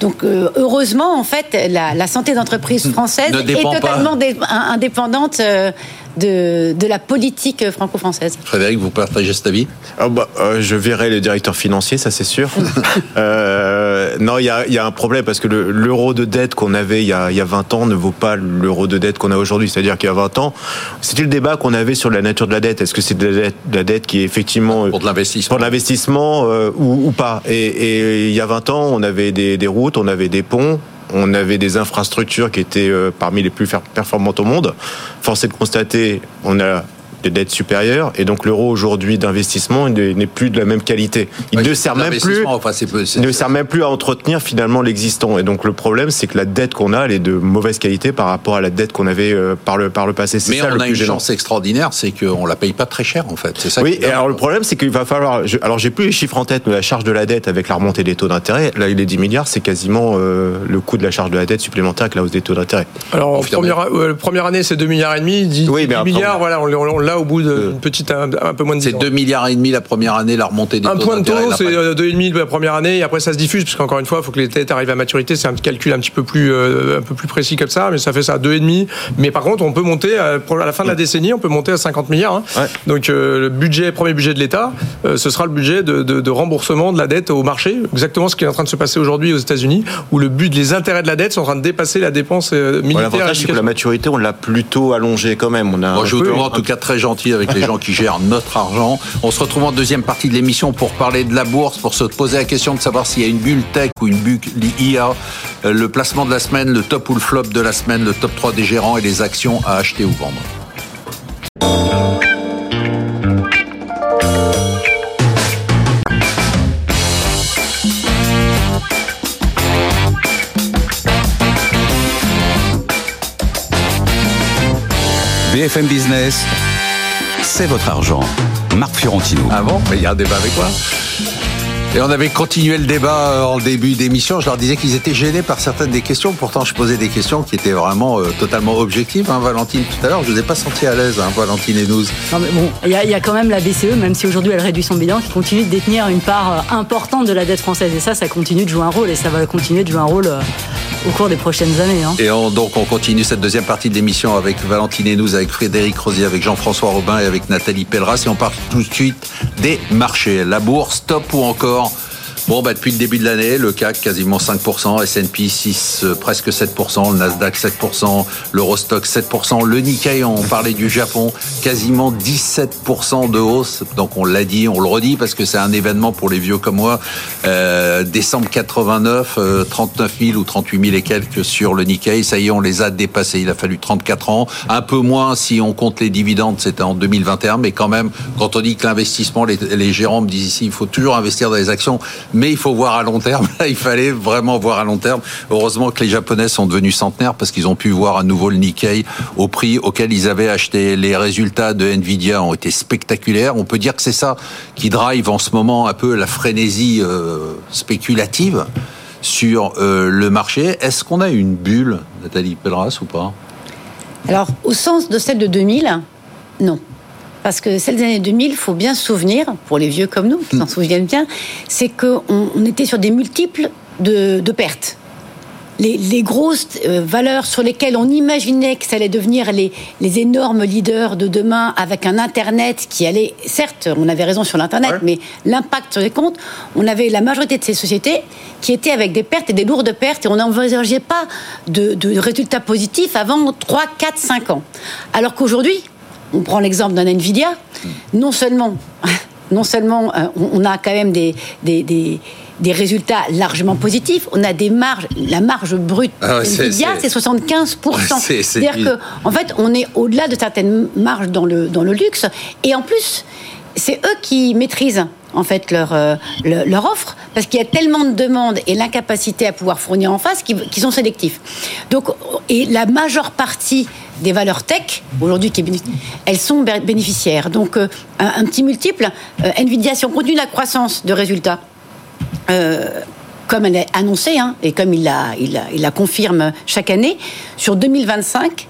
Donc euh, heureusement en fait la, la santé d'entreprise française est totalement indépendante euh, de, de la politique franco-française. Frédéric, vous partagez cet avis? Ah bah, euh, Je verrai le directeur financier, ça c'est sûr. euh, non, il y a, y a, un problème parce que l'euro de dette qu'on avait il y, a, y a 20 ans ne vaut pas l'euro de dette qu'on a aujourd'hui. C'est-à-dire qu'il y a 20 ans, c'était le débat qu'on avait sur la nature de la dette. Est-ce que c'est de, de, la dette qui est effectivement... Pour de l'investissement. Pour de l'investissement euh, ou, ou, pas? Et, et, il y a 20 ans, on avait des, des routes, on avait des ponts, on avait des infrastructures qui étaient euh, parmi les plus performantes au monde. Force est de constater, on a des dettes supérieures et donc l'euro aujourd'hui d'investissement n'est plus de la même qualité. Il Ouais, ne sert même plus, enfin, c'est peu- c'est- il ne sert même plus à entretenir finalement l'existant. Et donc le problème, c'est que la dette qu'on a, elle est de mauvaise qualité par rapport à la dette qu'on avait euh, par le par le passé. Mais ça on le a plus une gênant. chance extraordinaire, c'est qu'on la paye pas très cher en fait. C'est ça. Oui, et alors le problème, c'est qu'il va falloir. je- alors, j'ai plus les chiffres en tête, mais la charge de la dette avec la remontée des taux d'intérêt, là, il est 10 milliards, c'est quasiment euh, le coût de la charge de la dette supplémentaire avec la hausse des taux d'intérêt. Alors, première, euh, première année, c'est 2 milliards et demi. 10, Oui, mais 10 après, milliards, on- voilà, on, on- on au bout d'une petite, un, un peu moins de 10 C'est ans. 2 milliards et demi la première année, la remontée des Un taux point de taux, c'est paille. euh, 2,5 la première année, et après ça se diffuse, parce qu'encore une fois, il faut que les têtes arrivent à maturité. C'est un calcul un petit peu plus, euh, un peu plus précis comme ça, mais ça fait ça, 2,5. Mais par contre, on peut monter, à, à la fin de la décennie, on peut monter à 50 milliards. hein. Ouais. Donc euh, le budget, premier budget de l'État, euh, ce sera le budget de, de- de remboursement de la dette au marché. Exactement ce qui est en train de se passer aujourd'hui aux États-Unis, où le but, les intérêts de la dette sont en train de dépasser la dépense euh, militaire. L'avantage, c'est que la maturité, on l'a plutôt allongée quand même. On a Moi, un je vous en tout cas très gentil avec les gens qui gèrent notre argent. On se retrouve en deuxième partie de l'émission pour parler de la bourse, pour se poser la question de savoir s'il y a une bulle tech ou une bulle IA, euh, le placement de la semaine, le top ou le flop de la semaine, le top 3 des gérants et les actions à acheter ou vendre. BFM Business, c'est votre argent. Marc Fiorentino. Ah bon Mais il y a un débat avec moi. Et on avait continué le débat euh, en début d'émission. Je leur disais qu'ils étaient gênés par certaines des questions. Pourtant, je posais des questions qui étaient vraiment euh, totalement objectives. Hein, Valentine, tout à l'heure, je vous ai pas senti à l'aise, hein, Valentine et nous. Non, mais bon, il y, a- il y a quand même la BCE, même si aujourd'hui elle réduit son bilan, qui continue de détenir une part euh, importante de la dette française. Et ça, ça continue de jouer un rôle et ça va continuer de jouer un rôle euh, au cours des prochaines années. hein. Et on- donc, on continue cette deuxième partie de l'émission avec Valentine et nous, avec Frédéric Rosier, avec Jean-François Robin et avec Nathalie Pelleras. Et on parle tout de suite des marchés. La bourse, top ou encore Bon, bah, depuis le début de l'année, le CAC quasiment 5%, S&P 6, euh, presque 7%, le Nasdaq 7%, l'Eurostock 7%, le Nikkei, on parlait du Japon, quasiment 17% de hausse. Donc on l'a dit, on le redit parce que c'est un événement pour les vieux comme moi. Euh, décembre 89, euh, 39 000 ou 38 000 et quelques sur le Nikkei. Ça y est, on les a dépassés. Il a fallu 34 ans. Un peu moins si on compte les dividendes, c'était en 2021. Mais quand même, quand on dit que l'investissement, les, gérants me disent ici, il faut toujours investir dans les actions, il faut voir à long terme. Il fallait vraiment voir à long terme. Heureusement que les Japonais sont devenus centenaires parce qu'ils ont pu voir à nouveau le Nikkei au prix auquel ils avaient acheté. Les résultats de Nvidia ont été spectaculaires. On peut dire que c'est ça qui drive en ce moment un peu la frénésie euh, spéculative sur euh, le marché. Est-ce qu'on a une bulle, Nathalie Pelleras, ou pas? Alors, au sens de celle de 2000, non. Parce que celle des années 2000, il faut bien se souvenir, pour les vieux comme nous, qui s'en souviennent bien, c'est qu'on on était sur des multiples de, de pertes. Les, les grosses euh, valeurs sur lesquelles on imaginait que ça allait devenir les, les énormes leaders de demain avec un Internet qui allait, certes, on avait raison sur l'Internet, mais l'impact sur les comptes, on avait la majorité de ces sociétés qui étaient avec des pertes et des lourdes pertes et on n'envisageait pas de, de résultats positifs avant 3, 4, 5 ans. Alors qu'aujourd'hui, on prend l'exemple d'un Nvidia, non seulement, non seulement euh, on a quand même des, des, des- des résultats largement positifs, on a des marges, la marge brute Ah ouais, Nvidia, c'est- c'est 75%. C'est- c'est C'est-à-dire du- que, en fait, on est au-delà de certaines marges dans le, dans le luxe, et en plus, c'est eux qui maîtrisent en fait leur, euh, le- leur offre parce qu'il y a tellement de demandes et l'incapacité à pouvoir fournir en face qu'ils qui sont sélectifs. Donc, et la majeure partie des valeurs tech aujourd'hui elles sont bé- bénéficiaires. Donc, euh, un, petit multiple, euh, Nvidia, si on continue la croissance de résultats, comme elle est annoncée, hein, et comme il la, il, la, confirme chaque année, sur 2025,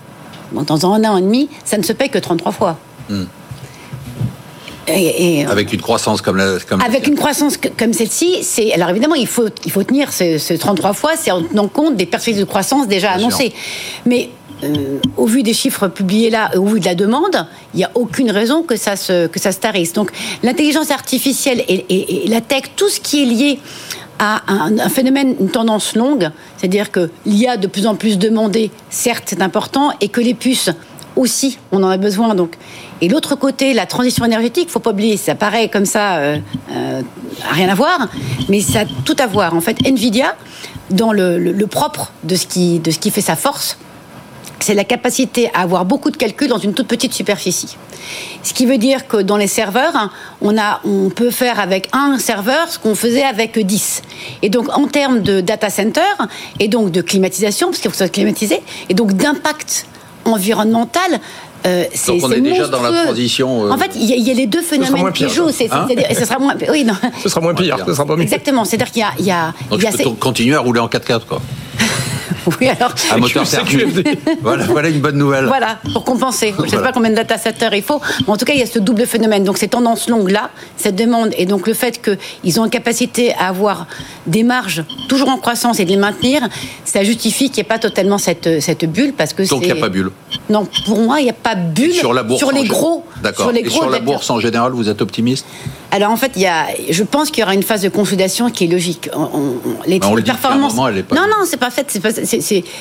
bon, dans un an et demi, ça ne se paye que 33 fois. Et, et, Avec une croissance comme la. Comme avec une croissance que- comme celle-ci, c'est alors évidemment il faut il faut tenir ce, ce 33 fois, c'est en tenant compte des perspectives de croissance déjà Bien annoncées. Mais euh, au vu des chiffres publiés là, au vu de la demande, il n'y a aucune raison que ça se, que ça se tarisse. Donc l'intelligence artificielle et, la tech, tout ce qui est lié à un, phénomène, une tendance longue, c'est-à-dire que l'IA de plus en plus demandée, certes c'est important, et que les puces aussi, on en a besoin. Donc, et l'autre côté, la transition énergétique, faut pas oublier, ça paraît comme ça, euh, euh, rien à voir, mais ça a tout à voir. En fait, Nvidia, dans le, propre de ce qui de ce qui fait sa force, c'est la capacité à avoir beaucoup de calculs dans une toute petite superficie. Ce qui veut dire que dans les serveurs, on, a, on peut faire avec un serveur ce qu'on faisait avec 10. Et donc, en termes de data center, et donc de climatisation, parce qu'il faut que ça soit climatisé, et donc d'impact environnemental, euh, Donc on est, déjà dans la transition. Euh, en fait, il y, a les deux phénomènes qui jouent. Hein ce sera moins. Oui, non. Ce sera moins pire. Ce sera pas mieux. Exactement. C'est-à-dire qu'il y a, il y a. Donc il y a je peux continuer à rouler en 4x4 quoi. Oui, alors. Un moteur QFD. voilà, voilà une bonne nouvelle. Voilà, pour compenser. Je ne sais pas combien de data centers il faut. Mais en tout cas, il y a ce double phénomène. Donc, ces tendances longues-là, cette demande, et donc le fait qu'ils ont une capacité à avoir des marges toujours en croissance et de les maintenir, ça justifie qu'il n'y ait pas totalement cette, cette bulle. Parce que donc, il n'y a pas bulle Non, pour moi, il n'y a pas bulle sur, la bourse sur les gros. D'accord. Et sur la bourse en général, vous êtes optimiste? Alors en fait, il y a, je pense qu'il y aura une phase de consolidation qui est logique. les performances. non, non, c'est pas fait.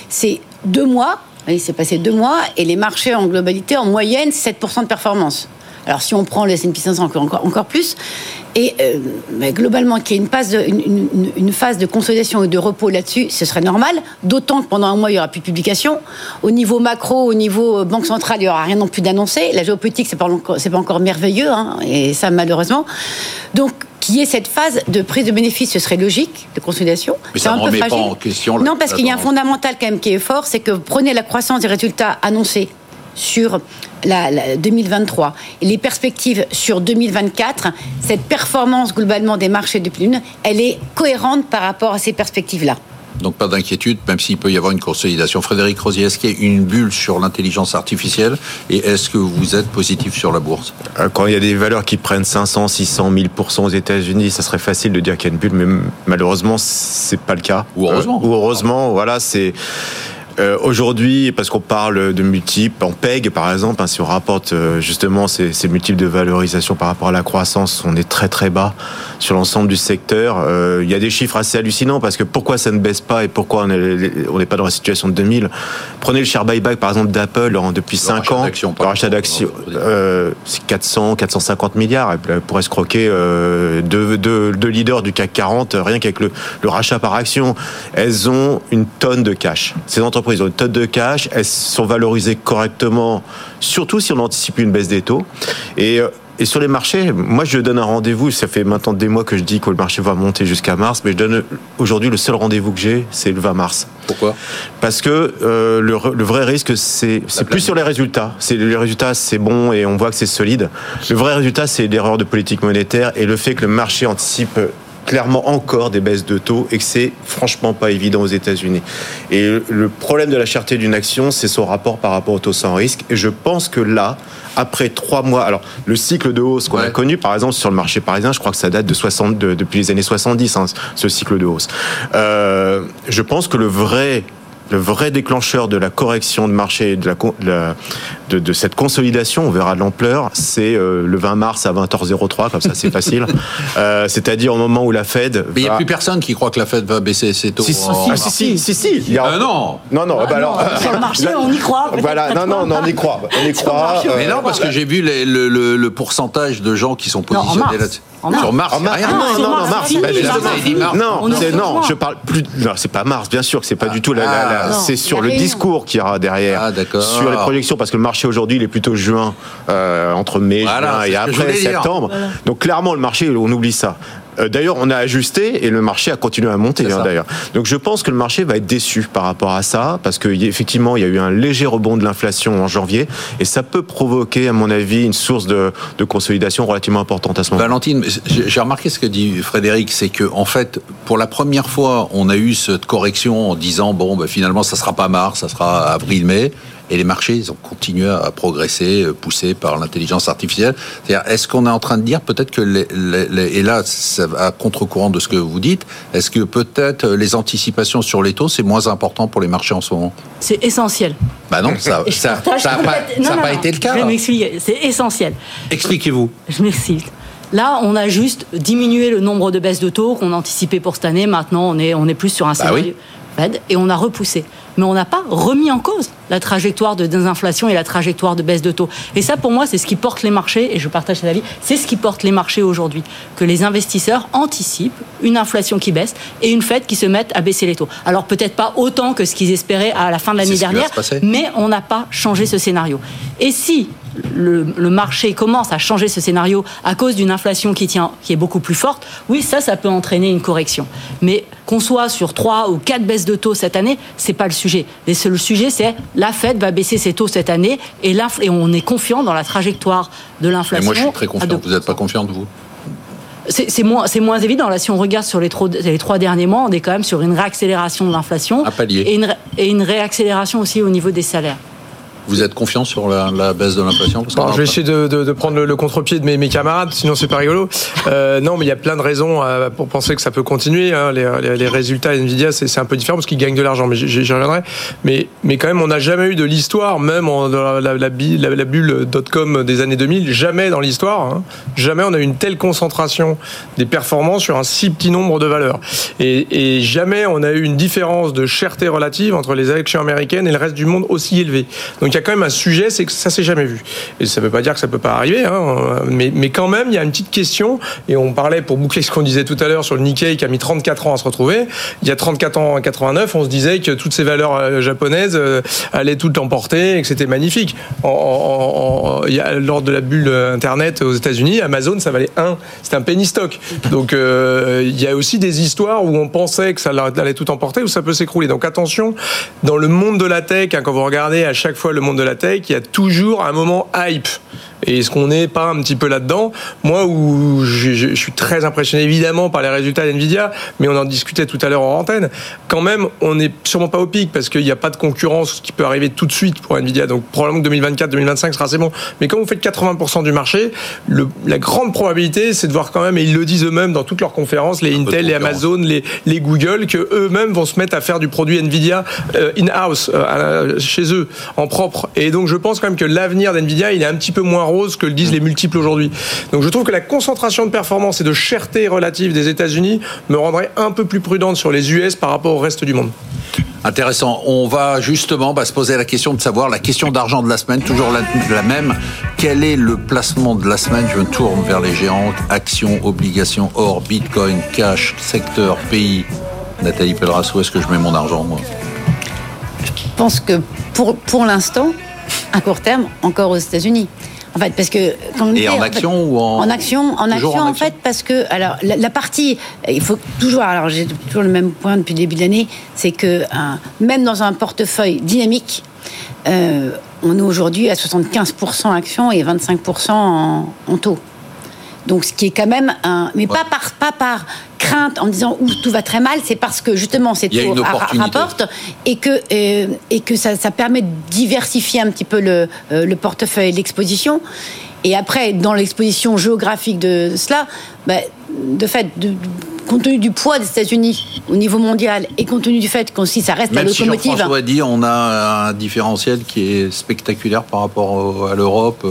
C'est deux mois. C'est passé deux mois et les marchés en globalité, en moyenne, 7% de performance. Alors si on prend le S&P 500 encore, encore plus, et euh, globalement qu'il y ait une phase, de, une, phase de consolidation et de repos là-dessus, ce serait normal, d'autant que pendant un mois, il n'y aura plus de publication. Au niveau macro, au niveau euh, banque centrale, il n'y aura rien non plus d'annoncé. La géopolitique, c'est pas, pas encore merveilleux, hein, et ça malheureusement. Donc qu'il y ait cette phase de prise de bénéfice, ce serait logique, de consolidation. Mais ça ne remet pas en question. Non, parce qu'il y a un fondamental quand même qui est fort, c'est que vous prenez la croissance des résultats annoncés sur la, 2023 et les perspectives sur 2024, cette performance globalement des marchés de Lune, elle est cohérente par rapport à ces perspectives-là. Donc pas d'inquiétude, même s'il peut y avoir une consolidation. Frédéric Rosier, est-ce qu'il y a une bulle sur l'intelligence artificielle et est-ce que vous êtes positif sur la bourse? Euh, Quand il y a des valeurs qui prennent 500, 600, 1000% aux États-Unis, ça serait facile de dire qu'il y a une bulle, mais malheureusement, c'est pas le cas. Ou heureusement. Euh, ou heureusement, voilà, c'est euh, aujourd'hui, parce qu'on parle de multiples, en PEG par exemple, hein, si on rapporte euh, justement ces, multiples de valorisation par rapport à la croissance, on est très très bas sur l'ensemble du secteur. Euh, il y a des chiffres assez hallucinants parce que pourquoi ça ne baisse pas et pourquoi on n'est pas dans la situation de 2000 Prenez le share buyback par exemple d'Apple depuis 5 ans. Le rachat d'actions, c'est 400, 450 milliards. Elle pourrait se croquer deux, deux, deux, leaders du CAC 40 rien qu'avec le, le rachat par action. Elles ont une tonne de cash. Ces entreprises ont une tonne de cash, elles sont valorisées correctement, surtout si on anticipe une baisse des taux. Et euh, et sur les marchés, moi je donne un rendez-vous, ça fait maintenant des mois que je dis que le marché va monter jusqu'à mars, mais je donne aujourd'hui le seul rendez-vous que j'ai, c'est le 20 mars. Pourquoi? Parce que euh, le, le, vrai risque, c'est plus sur les résultats. C'est les résultats, c'est bon et on voit que c'est solide. Le vrai résultat, c'est l'erreur de politique monétaire et le fait que le marché anticipe clairement encore des baisses de taux et que c'est franchement pas évident aux États-Unis. Et le problème de la cherté d'une action, c'est son rapport par rapport au taux sans risque. Et je pense que là, après trois mois, alors le cycle de hausse qu'on a connu, par exemple sur le marché parisien, je crois que ça date de 60, depuis les années 70, hein, ce cycle de hausse. Euh, je pense que le vrai le vrai déclencheur de la correction de marché, de, la, de, de cette consolidation, on verra de l'ampleur, c'est euh, le 20 mars à 20h03, comme ça c'est facile. Euh, C'est-à-dire au moment où la Fed. Mais il n'y a plus personne qui croit que la Fed va baisser ses taux. Si, si, ah, si, si, si, Il y a... Euh, non Non, non, bah alors. Sur le marché, on y croit. Voilà, non, non, non, on y croit. On y croit. mais non, parce que j'ai vu le, le, le, pourcentage de gens qui sont positionnés là-dessus. Sur Mars. Ah, non, non, non, Mars. Non, non, je parle plus. Non, c'est pas Mars, bien sûr que c'est pas du tout la. Ah. C'est sur le discours qu'il y aura derrière. Ah, sur les projections, parce que le marché aujourd'hui, il est plutôt juin, euh, entre mai, juin et après septembre. Donc clairement, le marché, on oublie ça. Euh, d'ailleurs, on a ajusté et le marché a continué à monter. Hein, d'ailleurs, donc je pense que le marché va être déçu par rapport à ça parce qu'effectivement, il y a eu un léger rebond de l'inflation en janvier et ça peut provoquer, à mon avis, une source de, consolidation relativement importante à ce moment. Valentine, j'ai remarqué ce que dit Frédéric, c'est que en fait, pour la première fois, on a eu cette correction en disant bon, ben, finalement, ça sera pas mars, ça sera avril-mai. Et les marchés ils ont continué à progresser, euh, poussés par l'intelligence artificielle. est-ce qu'on est en train de dire peut-être que les, les, et là, ça va à contre-courant de ce que vous dites, est-ce que peut-être les anticipations sur les taux c'est moins important pour les marchés en ce moment? C'est essentiel. Bah non, ça n'a pas, pas été le cas. Je vais m'expliquer. C'est essentiel. Expliquez-vous. Je m'explique. Là, on a juste diminué le nombre de baisses de taux qu'on anticipait pour cette année. Maintenant, on est, on est plus sur un bah scénario Fed et on a repoussé. Mais on n'a pas remis en cause la trajectoire de désinflation et la trajectoire de baisse de taux. Et ça, pour moi, c'est ce qui porte les marchés, et je partage cet avis, c'est ce qui porte les marchés aujourd'hui. Que les investisseurs anticipent une inflation qui baisse et une Fed qui se mette à baisser les taux. Alors peut-être pas autant que ce qu'ils espéraient à la fin de l'année dernière, mais on n'a pas changé ce scénario. Et si le, marché commence à changer ce scénario à cause d'une inflation qui tient, qui est beaucoup plus forte, oui, ça, ça peut entraîner une correction. Mais qu'on soit sur trois ou quatre baisses de taux cette année, c'est pas le sujet. le sujet, c'est la Fed va baisser ses taux cette année et, et on est confiant dans la trajectoire de l'inflation. Moi, je suis très confiant. Vous n'êtes pas confiant de vous? C'est moins, moins évident. Là, si on regarde sur les, les, trois derniers mois, on est quand même sur une réaccélération de l'inflation et et une réaccélération aussi au niveau des salaires. Vous êtes confiant sur la, baisse de l'inflation Je vais essayer de, prendre le, contre-pied de mes, camarades, sinon c'est pas rigolo. Euh, non, mais il y a plein de raisons euh, pour penser que ça peut continuer. Hein. Les, résultats Nvidia, c'est un peu différent parce qu'ils gagnent de l'argent, mais j'y reviendrai. Mais, mais quand même, on n'a jamais eu de l'histoire, même dans la, la, bulle dot-com des années 2000, jamais dans l'histoire, hein. jamais on a eu une telle concentration des performances sur un si petit nombre de valeurs. Et, et jamais on a eu une différence de cherté relative entre les actions américaines et le reste du monde aussi élevée. Donc il y a quand même un sujet, c'est que ça s'est jamais vu. Et ça ne veut pas dire que ça peut pas arriver, hein, mais, mais quand même, il y a une petite question, et on parlait pour boucler ce qu'on disait tout à l'heure sur le Nikkei qui a mis 34 ans à se retrouver. Il y a 34 ans, en 89, on se disait que toutes ces valeurs euh, japonaises euh, allaient toutes emporter et que c'était magnifique. Lors de la bulle Internet aux États-Unis, Amazon, ça valait 1. C'était un penny stock. Donc euh, il y a aussi des histoires où on pensait que ça allait tout emporter, où ça peut s'écrouler. Donc attention, dans le monde de la tech, hein, quand vous regardez à chaque fois le monde de la tech, il y a toujours un moment hype. Et est-ce qu'on n'est pas un petit peu là-dedans Moi, où je, suis très impressionné évidemment par les résultats d'NVIDIA, mais on en discutait tout à l'heure en antenne, quand même, on n'est sûrement pas au pic parce qu'il n'y a pas de concurrence qui peut arriver tout de suite pour NVIDIA. Donc probablement que 2024-2025 sera assez bon. Mais quand vous faites 80% du marché, la grande probabilité, c'est de voir quand même, et ils le disent eux-mêmes dans toutes leurs conférences, les Intel, les Amazon, les, les Google, que eux-mêmes vont se mettre à faire du produit NVIDIA euh, in-house, euh, chez eux, en propre. Et donc je pense quand même que l'avenir d'NVIDIA, il est un petit peu moins rose que le disent les multiples aujourd'hui. Donc je trouve que la concentration de performance et de cherté relative des États-Unis me rendrait un peu plus prudente sur les US par rapport au reste du monde. Intéressant. On va justement bah, se poser la question de savoir la question d'argent de la semaine, toujours la, même. Quel est le placement de la semaine? Je me tourne vers les géantes actions, obligations, or, bitcoin, cash, secteur, pays. Nathalie Pelleras, où est-ce que je mets mon argent, moi? Je pense que pour, pour l'instant, à court terme, encore aux États-Unis. En fait, parce que et en, action ou en en action, en action, en, fait, parce que alors la, partie, il faut toujours, alors j'ai toujours le même point depuis le début de l'année, c'est que même dans un portefeuille dynamique, euh, on est aujourd'hui à 75% actions et 25% en, en taux. Donc, ce qui est quand même un, mais pas par pas par crainte en disant où tout va très mal, c'est parce que justement c'est tout rapporte et que euh, et que ça, ça, permet de diversifier un petit peu le, euh, le portefeuille, l'exposition. Et après, dans l'exposition géographique de cela, bah, de fait, de, compte tenu du poids des États-Unis au niveau mondial et compte tenu du fait qu'on si ça reste la locomotive. Si Jean-François dit, on a un différentiel qui est spectaculaire par rapport à l'Europe.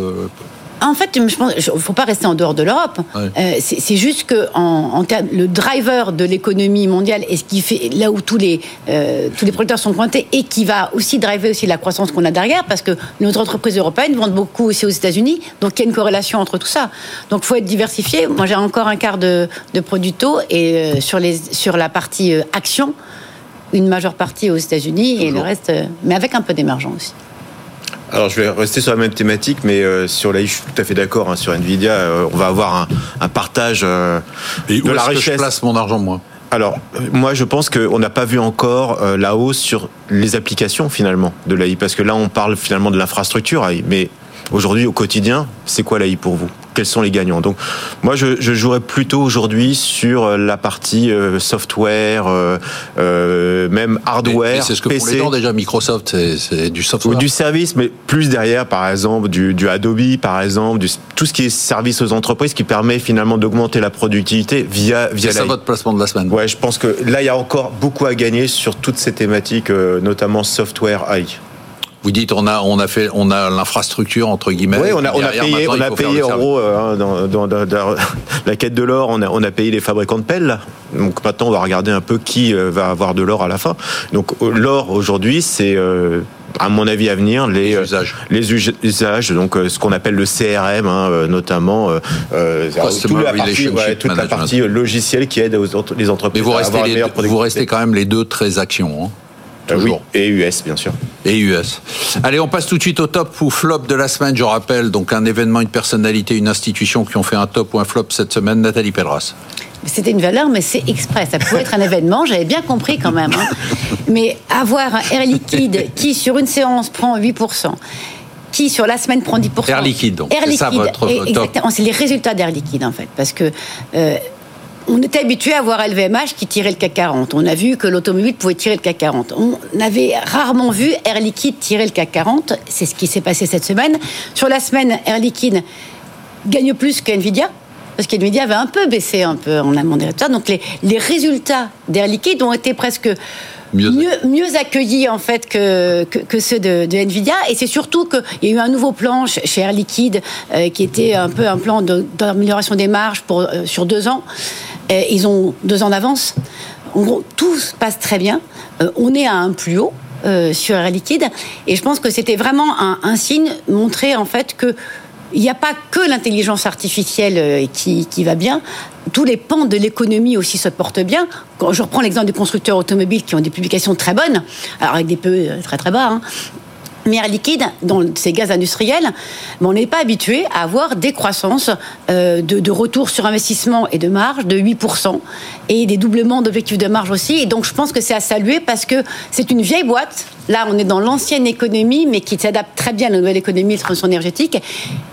En fait, je pense faut pas rester en dehors de l'Europe. Euh, c'est juste que en, le driver de l'économie mondiale et ce qui fait là où tous les euh, tous les producteurs sont pointés et qui va aussi driver aussi la croissance qu'on a derrière parce que nos entreprises européennes vendent beaucoup aussi aux États-Unis, donc il y a une corrélation entre tout ça. Donc, il faut être diversifié. Moi, j'ai encore un quart de, de produits taux et euh, sur les sur la partie action, une majeure partie aux États-Unis et le reste, mais avec un peu d'émergence aussi. Alors je vais rester sur la même thématique, mais euh, sur la, je suis tout à fait d'accord hein, sur Nvidia. Euh, on va avoir un, partage euh, Et de la richesse. Que je place mon argent moi? Alors, moi, je pense qu'on n'a pas vu encore la hausse sur les applications finalement de l'AI, parce que là, on parle finalement de l'infrastructure AI. Mais aujourd'hui, au quotidien, c'est quoi l'AI pour vous? Quels sont les gagnants. Donc moi je, je jouerais plutôt aujourd'hui sur la partie software, même hardware. C'est ce que les gens déjà Microsoft, c'est du software. Ou du service, mais plus derrière, par exemple, du, du Adobe, par exemple, du, tout ce qui est service aux entreprises qui permet finalement d'augmenter la productivité via via. C'est ça votre placement de la semaine. Ouais, je pense que là il y a encore beaucoup à gagner sur toutes ces thématiques, notamment software AI. Vous dites on a on a fait on a l'infrastructure entre guillemets. Oui, on a, on a payé on a payé en gros euh, dans, dans, dans, dans, la quête de l'or, on a on a payé les fabricants de pelles. Donc maintenant on va regarder un peu qui euh, va avoir de l'or à la fin. Donc euh, l'or aujourd'hui c'est à mon avis à venir les, les usages, les usages donc ce qu'on appelle le CRM hein, notamment euh, toute la partie, ouais, toute la partie logicielle qui aide les entreprises Mais vous à restez, avoir les, vous restez quand même les deux très actions. Hein oui, et US, bien sûr. Et US. Allez, on passe tout de suite au top ou flop de la semaine. Je rappelle, donc un événement, une personnalité, une institution qui ont fait un top ou un flop cette semaine. Nathalie Pelleras. C'était une valeur, mais c'est exprès. Ça pouvait être un événement, j'avais bien compris quand même. Hein. Mais avoir un Air Liquide qui, sur une séance, prend 8%, qui sur la semaine prend 10%. Air Liquide, donc. Air Liquide, ça votre exactement. C'est les résultats d'Air Liquide, en fait. Parce que. Euh, on était habitué à voir LVMH qui tirait le CAC 40. On a vu que l'automobile pouvait tirer le CAC 40. On avait rarement vu Air Liquide tirer le CAC 40. C'est ce qui s'est passé cette semaine. Sur la semaine, Air Liquide gagne plus que Nvidia. Parce qu'Nvidia avait un peu baissé un peu en amont des résultats. Donc les, les résultats d'Air Liquide ont été presque Mieux, mieux, accueillis en fait que, que, que ceux de, de, Nvidia et c'est surtout qu'il y a eu un nouveau plan chez Air Liquide euh, qui était un peu un plan d'amélioration des marges pour, euh, sur deux ans euh, ils ont deux ans d'avance en gros tout se passe très bien euh, on est à un plus haut euh, sur Air Liquide et je pense que c'était vraiment un, signe montrer en fait que il n'y a pas que l'intelligence artificielle qui, qui, va bien. Tous les pans de l'économie aussi se portent bien. Quand je reprends l'exemple des constructeurs automobiles qui ont des publications très bonnes, alors avec des peu très très bas, hein, mais Air Liquide, dans ces gaz industriels, on n'est pas habitué à avoir des croissances euh, de, de, retour sur investissement et de marge de 8% et des doublements d'objectifs de marge aussi. Et donc je pense que c'est à saluer parce que c'est une vieille boîte. Là, on est dans l'ancienne économie, mais qui s'adapte très bien à la nouvelle économie de transition énergétique.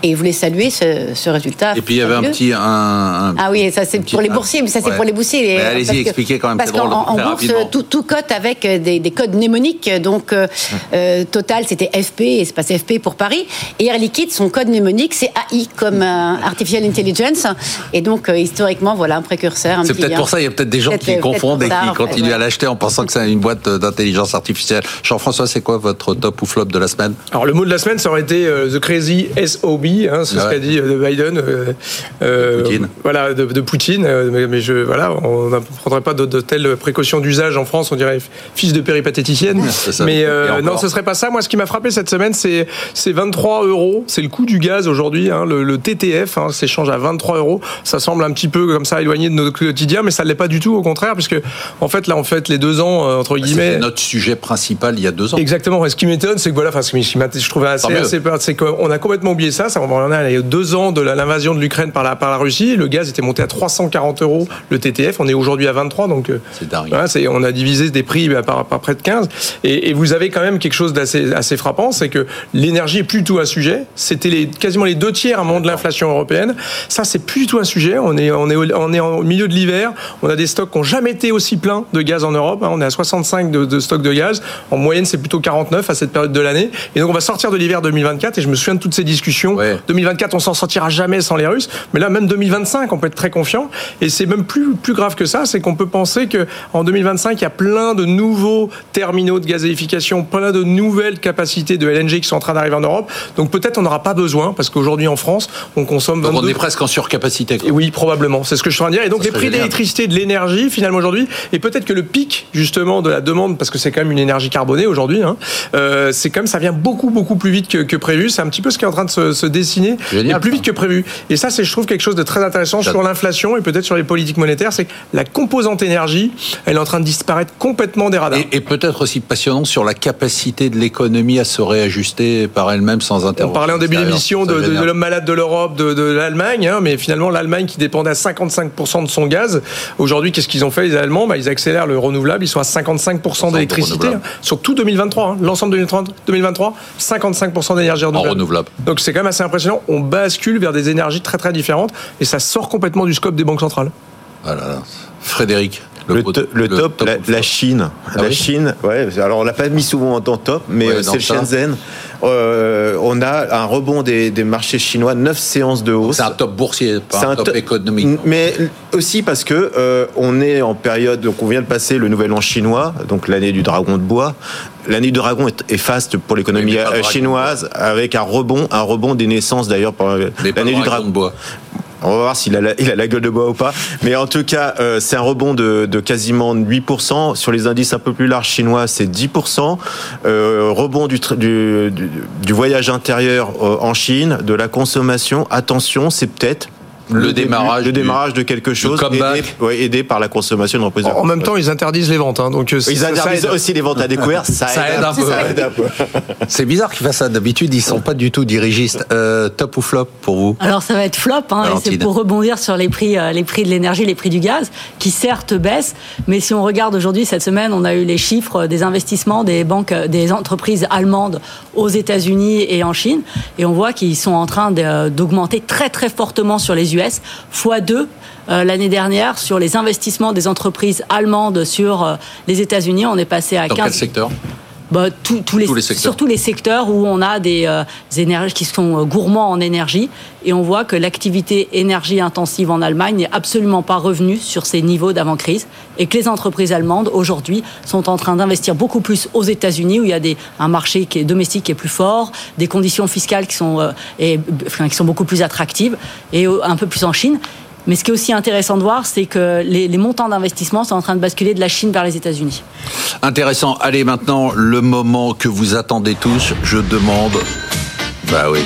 Et je voulais saluer ce, ce résultat. Et puis il y avait un petit. Un, un, ah oui, ça c'est pour les boursiers, mais ça c'est ouais. pour les boursiers. Allez-y, expliquez quand même. Parce qu'en en bourse, tout, tout, cote avec des, des, codes mnémoniques. Donc euh, euh, Total, c'était FP, et c'est passé FP pour Paris. Et Air Liquide, son code mnémonique, c'est AI comme euh, Artificial Intelligence. Et donc, euh, historiquement, voilà un précurseur. C'est peut-être pour ça, il y a peut-être des gens qui confondent et qui continuent à l'acheter en pensant que c'est une boîte d'intelligence artificielle. Jean-François, c'est quoi votre top ou flop de la semaine Alors, le mot de la semaine, ça aurait été euh, The Crazy SOB, hein, c'est ouais. ce qu'a dit de Biden. de Poutine. Voilà, de, de Poutine. Mais, mais, je, voilà, on ne prendrait pas de, de, telles précautions d'usage en France, on dirait fils de péripatéticienne. mais non, ce serait pas ça. Moi, ce qui m'a frappé cette semaine, c'est 23 euros. C'est le coût du gaz aujourd'hui. Hein, le, le, TTF hein, s'échange à 23 euros. Ça semble un petit peu comme ça éloigné de notre quotidien, mais ça ne l'est pas du tout. Au contraire, puisque en fait là, en fait, les deux ans euh, entre guillemets. C'était notre sujet principal il y a deux ans. Exactement. Et ce qui m'étonne, c'est que voilà, enfin, ce qui je trouvais assez, assez c'est qu'on a complètement oublié ça. Ça, on en a eu deux ans de l'invasion de l'Ukraine par la par la Russie. Le gaz était monté à 340 euros le TTF. On est aujourd'hui à 23, donc euh, c'est dingue. Voilà, on a divisé des prix bah, par, par, près de 15. Et, et, vous avez quand même quelque chose d'assez assez frappant, c'est que l'énergie est plus tout un sujet. C'était les, quasiment les deux tiers à un moment de l'inflation européenne. Ça, c'est plus tout un sujet. On est, on est, on est au milieu de l'hiver. On a des stocks qui n'ont jamais été aussi pleins de gaz en Europe. On est à 65 de, de stocks de gaz. En moyenne, c'est plutôt 49 à cette période de l'année. Et donc, on va sortir de l'hiver 2024. Et je me souviens de toutes ces discussions. Ouais. 2024, on s'en sortira jamais sans les Russes. Mais là, même 2025, on peut être très confiant. Et c'est même plus, plus grave que ça. C'est qu'on peut penser que en 2025, il y a plein de nouveaux terminaux de gazéification, plein de nouvelles capacités de LNG qui sont en train d'arriver en Europe. Donc peut-être on n'aura pas besoin parce qu'aujourd'hui en France, on consomme 22... Donc on est presque en surcapacité. Quoi. Oui, probablement. C'est ce que je suis en train de dire. Et donc les prix d'électricité, de l'énergie, finalement aujourd'hui, et peut-être que le pic justement de la demande, parce que c'est quand même une énergie carbonée aujourd'hui, hein, euh, c'est comme ça vient beaucoup beaucoup plus vite que, que prévu. C'est un petit peu ce qui est en train de se, se dessiner, Génial, plus vite que prévu. Et ça, c'est je trouve quelque chose de très intéressant sur l'inflation et peut-être sur les politiques monétaires, c'est que la composante énergie, elle est en train de disparaître complètement des radars. Et, et peut-être aussi passionnant sur la capacité de l'économie à se réajuster par elle-même sans intervention. On parlait en début d'émission de, de, de l'homme malade de l'Europe, de, de l'Allemagne, hein, mais finalement l'Allemagne qui dépendait à 55% de son gaz. Aujourd'hui, qu'est-ce qu'ils ont fait les Allemands? Bah, Ils accélèrent le renouvelable, ils sont à 55% d'électricité hein, sur tout, 2023, hein. l'ensemble 2030, 2023, 55% d'énergie renouvelable. renouvelable. Donc c'est quand même assez impressionnant. On bascule vers des énergies très très différentes et ça sort complètement du scope des banques centrales. Voilà. Frédéric. Le, top, la, Chine. Ah la Chine, ouais. Alors on l'a pas mis souvent en top, mais Ouais, euh, dans c'est le. Shenzhen. Euh, on a un rebond des, des marchés chinois, 9 séances de hausse. C'est un top boursier, pas C'est un, top to- économique. Mais aussi parce que euh, on est en période, donc on vient de passer le nouvel an chinois, donc l'année du dragon de bois. L'année du dragon est, est faste pour l'économie chinoise, avec un rebond, un rebond des naissances d'ailleurs pour l'année du dragon de bois. On va voir s'il a, la, il a la gueule de bois ou pas. Mais en tout cas, euh, c'est un rebond de, de quasiment 8%. Sur les indices un peu plus larges chinois, c'est 10%. Euh, rebond du, du voyage intérieur euh, en Chine, de la consommation. Attention, c'est peut-être Le démarrage le du- démarrage de quelque chose aidé, ouais, aidé par la consommation de reprise. En en même temps, ils interdisent les ventes. hein, donc euh, ils ça- interdisent aussi les ventes à découvert. Ça, Ça aide un peu. C'est bizarre qu'ils fassent ça. D'habitude, ils sont pas du tout dirigistes. Euh, top ou flop pour vous? Alors ça va être flop, hein, c'est pour rebondir sur les prix, euh, les prix de l'énergie, les prix du gaz, qui certes baissent, mais si on regarde aujourd'hui cette semaine, on a eu les chiffres des investissements des banques, des entreprises allemandes aux États-Unis et en Chine, et on voit qu'ils sont en train d'augmenter très très fortement sur les US, fois 2 l'année dernière sur les investissements des entreprises allemandes sur euh, les États-Unis, on est passé à Dans 15 quel secteur? Bah, tous- tous les, Tous les secteurs. Surtout les secteurs où on a des, euh, des énergies qui sont euh, gourmands en énergie. Et on voit que l'activité énergie intensive en Allemagne n'est absolument pas revenue sur ses niveaux d'avant-crise. Et que les entreprises allemandes, aujourd'hui, sont en train d'investir beaucoup plus aux États-Unis, où il y a des, un marché qui est domestique qui est plus fort, des conditions fiscales qui sont, euh, et, enfin, qui sont beaucoup plus attractives, et un peu plus en Chine. Mais ce qui est aussi intéressant de voir, c'est que les, montants d'investissement sont en train de basculer de la Chine vers les États-Unis. Intéressant. Allez, maintenant, le moment que vous attendez tous. Je demande. Bah oui.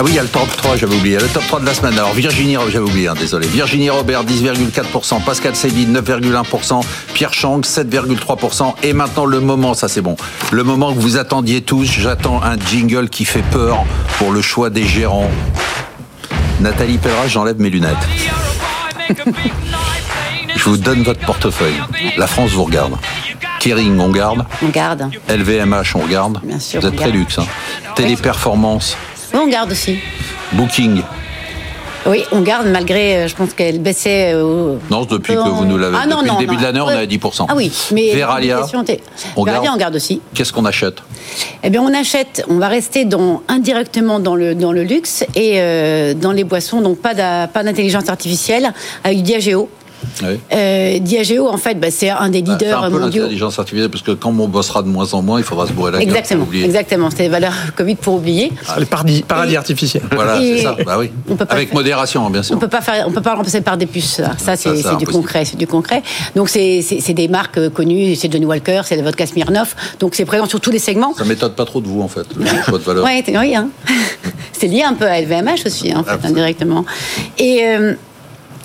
Ah oui, il y a le top 3, j'avais oublié. Le top 3 de la semaine. Alors, Virginie, Robert, j'avais oublié, hein, désolé. Virginie Robert, 10,4%. Pascal Céline, 9,1%. Pierre Chang, 7,3%. Et maintenant, le moment, ça c'est bon. Le moment que vous attendiez tous. J'attends un jingle qui fait peur pour le choix des gérants. Nathalie Pelleras, j'enlève mes lunettes. Je vous donne votre portefeuille. La France vous regarde. Kering, on garde. On garde. LVMH, on regarde. Bien sûr, Vous êtes très luxe. Hein. Téléperformance, Oui, on garde aussi. Booking. Oui, on garde malgré, euh, je pense qu'elle baissait. euh, au- Non, depuis que vous nous l'avez. ah, non, depuis non, le début non. de l'année, on est à 10%. Ah oui, mais Veralia, on Veralia, garde on garde aussi. Qu'est-ce qu'on achète? Eh bien, on achète, on va rester dans, indirectement dans le, dans le luxe et euh, dans les boissons, donc pas d'intelligence artificielle, avec Diageo. Oui. Euh, Diageo, en fait, bah, c'est un des Bah, C'est leaders un peu mondiaux. l'intelligence artificielle, parce que quand on bossera de moins en moins, il faudra se bourrer la gueule. Exactement, oublier. exactement. C'est les valeurs Covid pour oublier. Les paradis, paradis artificiels. Voilà, c'est ça. Bah oui. on peut pas Avec faire- modération, bien sûr. On peut pas faire, on peut pas remplacer par des puces. Ça, Ça, c'est du impossible. concret, c'est du concret. Donc c'est c'est- c'est des marques euh, connues, c'est Johnny Walker, c'est le vodka Smirnoff. Donc c'est présent sur tous les segments. Ça m'étonne pas trop de vous, en fait, le choix de valeur. Ouais, t'es- oui, hein. c'est lié un peu à LVMH aussi, en fait, indirectement. Et euh,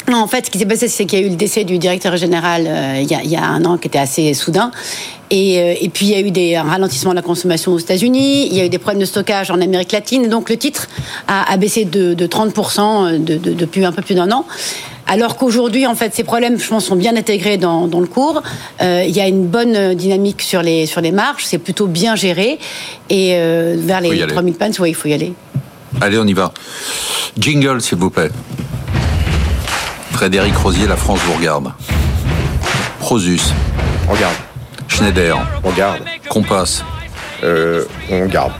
non, en fait, ce qui s'est passé, c'est qu'il y a eu le décès du directeur général euh, il y, a, il y a un an qui était assez soudain. Et, euh, et puis, il y a eu des, un ralentissement de la consommation aux États-Unis, il y a eu des problèmes de stockage en Amérique latine. Donc, le titre a, a baissé de, de 30% de- de- depuis un peu plus d'un an. Alors qu'aujourd'hui, en fait, ces problèmes, je pense, sont bien intégrés dans, dans le cours. Euh, il y a une bonne dynamique sur les, sur les marges, c'est plutôt bien géré. Et euh, vers les aller. 3000 pans, oui, il faut y aller. Allez, on y va. Jingle, s'il vous plaît. Frédéric Rosier, la France vous regarde. Prosus, Regarde, Schneider, regarde, Compass. euh, on garde.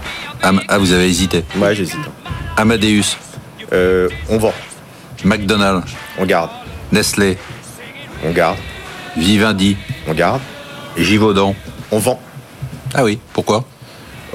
Am- ah, vous avez hésité. Moi, j'hésite. Amadeus, Euh, on vend, McDonald's, on garde, Nestlé, on garde, Vivendi, on garde, Givaudan. on vend. Ah oui, pourquoi?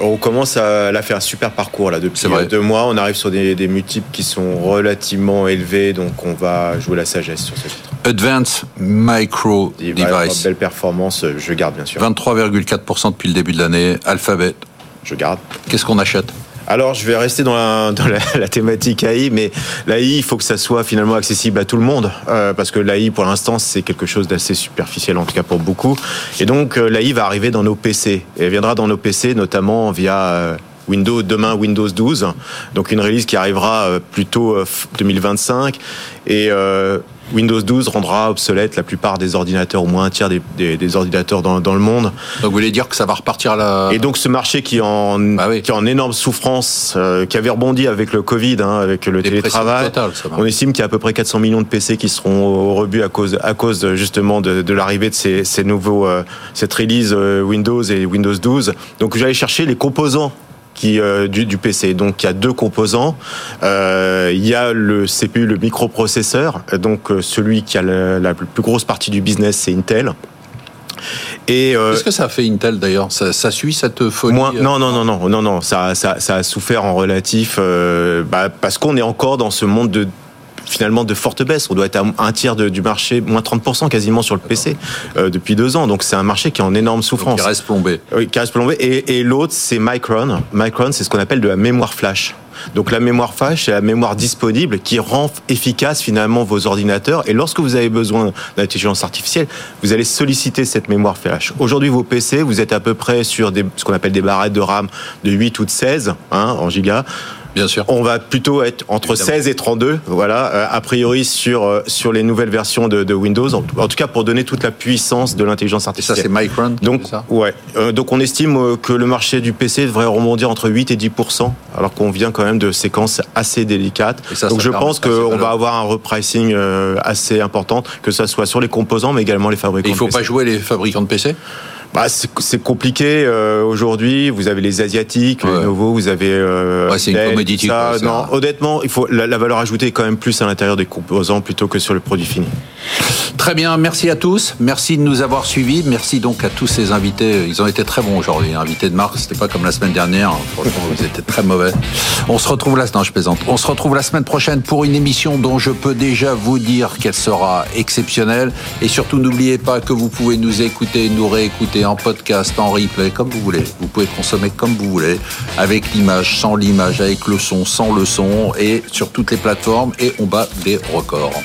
On commence à la faire un super parcours là depuis vrai. deux mois. On arrive sur des, des multiples qui sont relativement élevés, donc on va jouer la sagesse sur ce titre. Advanced Micro Il va Device, Belle performance, euh, je garde bien sûr. 23,4% depuis le début de l'année. Alphabet, Je garde. qu'est-ce qu'on achète? Alors, je vais rester dans la, thématique AI, mais l'AI, il faut que ça soit finalement accessible à tout le monde, euh, parce que l'AI, pour l'instant, c'est quelque chose d'assez superficiel, en tout cas pour beaucoup. Et donc, euh, l'AI va arriver dans nos PC. Et elle viendra dans nos PC, notamment via euh, Windows, demain Windows 12. Donc, une release qui arrivera plutôt euh, f- 2025. Et euh, Windows 12 rendra obsolète la plupart des ordinateurs, au moins un tiers des, des- des ordinateurs dans, dans le monde. Donc vous voulez dire que ça va repartir là Et donc ce marché qui est en, Bah oui. qui est en énorme souffrance, euh, qui avait rebondi avec le Covid, hein, avec le Dépression télétravail, totale, on estime qu'il y a à peu près 400 millions de PC qui seront au rebut à cause, à cause justement de, de l'arrivée de ces, ces nouveaux, euh, cette release euh, Windows et Windows 12. Donc j'allais chercher les composants qui, euh, du, du PC. Donc il y a deux composants. Euh, il y a le CPU, le microprocesseur. Donc euh, celui qui a la, la plus grosse partie du business, c'est Intel. Et euh, Qu'est-ce que ça a fait Intel d'ailleurs? Ça, ça suit cette folie Moins- non, non, non, non, non, non, ça, ça, ça a souffert en relatif, euh, bah, parce qu'on est encore dans ce monde de finalement de forte baisse. On doit être à un tiers de- du marché, moins 30% quasiment sur le PC euh, depuis deux ans. Donc c'est un marché qui est en énorme donc souffrance. il reste plombé. Oui, qui reste plombé. Et, et l'autre, c'est Micron. Micron, c'est ce qu'on appelle de la mémoire flash. Donc la mémoire flash, c'est la mémoire disponible qui rend efficace finalement vos ordinateurs. Et lorsque vous avez besoin d'intelligence artificielle, vous allez solliciter cette mémoire flash. Aujourd'hui, vos PC, vous êtes à peu près sur des, ce qu'on appelle des barrettes de RAM de 8 ou de 16 hein, en giga. Bien sûr. On va plutôt être entre Évidemment. 16 et 32, voilà, euh, a priori sur euh, sur les nouvelles versions de, de Windows. En, en tout cas, pour donner toute la puissance de l'intelligence Et ça artificielle. c'est Micron Donc, ça ouais. Euh, donc, on estime que le marché du PC devrait rebondir entre 8 et 10% alors qu'on vient quand même de séquences assez délicates. Ça, donc, ça je pense qu'on va avoir un repricing assez important, que ça soit sur les composants, mais également les Et fabricants. il faut de pas jouer les fabricants de PC Bah, c'est compliqué euh, aujourd'hui. Vous avez les asiatiques, Ouais. les nouveaux. Vous avez. Euh, Ouais, c'est une commodity, ça. quoi, non, un- honnêtement, il faut la, la valeur ajoutée est quand même plus à l'intérieur des composants plutôt que sur le produit fini. Très bien, merci à tous. Merci de nous avoir suivis. Merci donc à tous ces invités. Ils ont été très bons aujourd'hui. Invités de marque, c'était pas comme la semaine dernière. Franchement, vous étiez très mauvais. On se retrouve non, je plaisante. On se retrouve la semaine prochaine pour une émission dont je peux déjà vous dire qu'elle sera exceptionnelle. Et surtout, n'oubliez pas que vous pouvez nous écouter, nous réécouter en podcast, en replay, comme vous voulez. Vous pouvez consommer comme vous voulez, avec l'image, sans l'image, avec le son, sans le son, et sur toutes les plateformes. Et on bat des records.